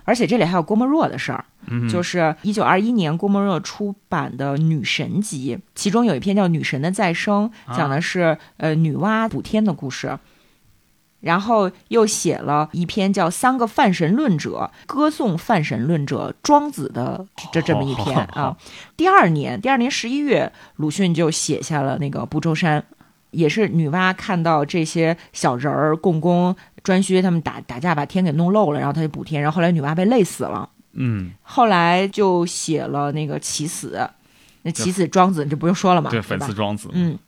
而且这里还有郭沫若的事儿，嗯，就是一九二一年郭沫若出版的《女神集》，其中有一篇叫《女神的再生》，啊讲的是、呃女娲补天的故事。然后又写了一篇叫《三个泛神论者》，歌颂泛神论者庄子的这这么一篇啊。第二年，第二年十一月，鲁迅就写下了那个《不周山》，也是女娲看到这些小人儿、共工、颛顼他们打打架把天给弄漏了，然后他就补天，然后后来女娲被累死了。嗯，后来就写了那个《起死》，那《起死》庄子就不用说了嘛，对，粉丝？庄子，嗯，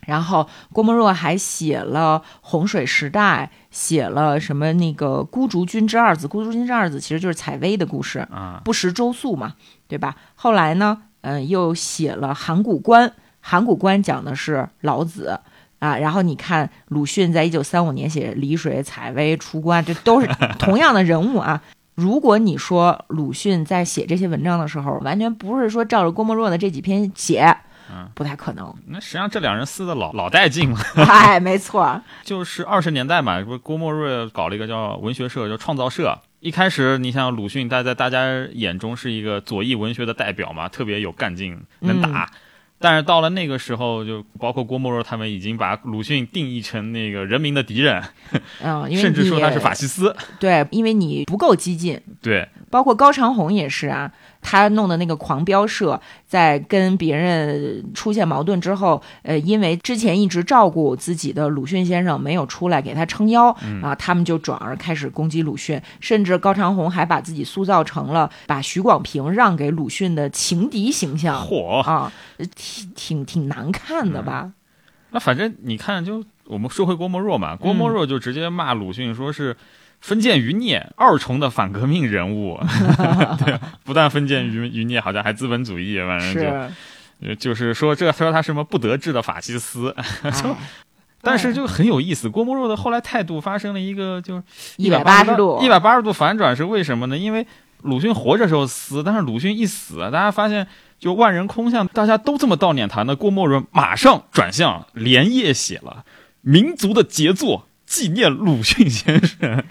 然后郭沫若还写了《洪水时代》，写了什么那个《孤竹君之二子》，《孤竹君之二子》其实就是采薇的故事，啊，不食周粟嘛，对吧？后来呢，嗯、又写了《函谷关》，《函谷关》讲的是老子。啊，然后你看鲁迅在一九三五年写丽水、采薇、出关，这都是同样的人物啊。如果你说鲁迅在写这些文章的时候，完全不是说照着郭沫若的这几篇写，嗯不太可能。那实际上这两人撕的老老带劲了。<laughs> 哎，没错，就是二十年代嘛，不是郭沫若搞了一个叫文学社，叫创造社。一开始，你像鲁迅，他在大家眼中是一个左翼文学的代表嘛，特别有干劲，能打。但是到了那个时候，就包括郭沫若他们已经把鲁迅定义成那个人民的敌人，嗯，<laughs> 因为甚至说他是法西斯。对，因为你不够激进，对，包括高长宏也是啊，他弄的那个狂飙社，在跟别人出现矛盾之后，呃，因为之前一直照顾自己的鲁迅先生没有出来给他撑腰、啊，他们就转而开始攻击鲁迅，甚至高长宏还把自己塑造成了把许广平让给鲁迅的情敌形象。嚯！啊，挺挺挺难看的吧？那反正你看，就我们说回郭沫若嘛，郭沫若就直接骂鲁迅，说是封建余孽，二重的反革命人物。<laughs> 对，不但封建余余孽，好像还资本主义，反正就就是说这说他什么不得志的法西斯。哎 <laughs> 但是就很有意思，郭沫若的后来态度发生了一个就是一百八十度，一百八十度反转是为什么呢？因为鲁迅活着时候撕，但是鲁迅一死，大家发现就万人空巷，大家都这么悼念他，那郭沫若马上转向，连夜写了民族的杰作，纪念鲁迅先生。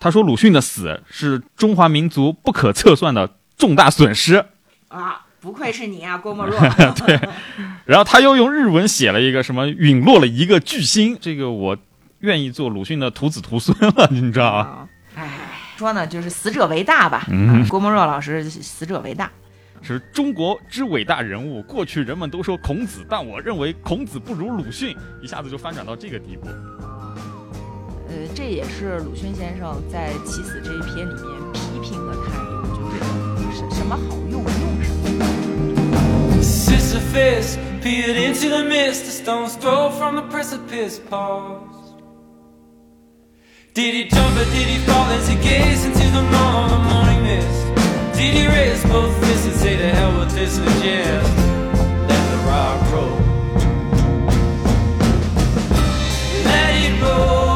他说鲁迅的死是中华民族不可测算的重大损失。啊，不愧是你啊，郭沫若。<laughs> 对，然后他又用日文写了一个什么陨落了一个巨星，这个我愿意做鲁迅的徒子徒孙了，你知道吗？啊，哎，说呢，就是死者为大吧。嗯啊郭沫若老师死者为大。是中国之伟大人物。过去人们都说孔子，但我认为孔子不如鲁迅，一下子就翻转到这个地步。呃，这也是鲁迅先生在《起死》这一篇里面批评的态度，就是什什么好用用什么。Sisyphus peered into the mist, a stone's throw from the precipice paused. Did he jump or did he fall as he gazed into the morn, the morning mist? Did he raise both fists and say to hell with this and just let the rock roll? Let it roll,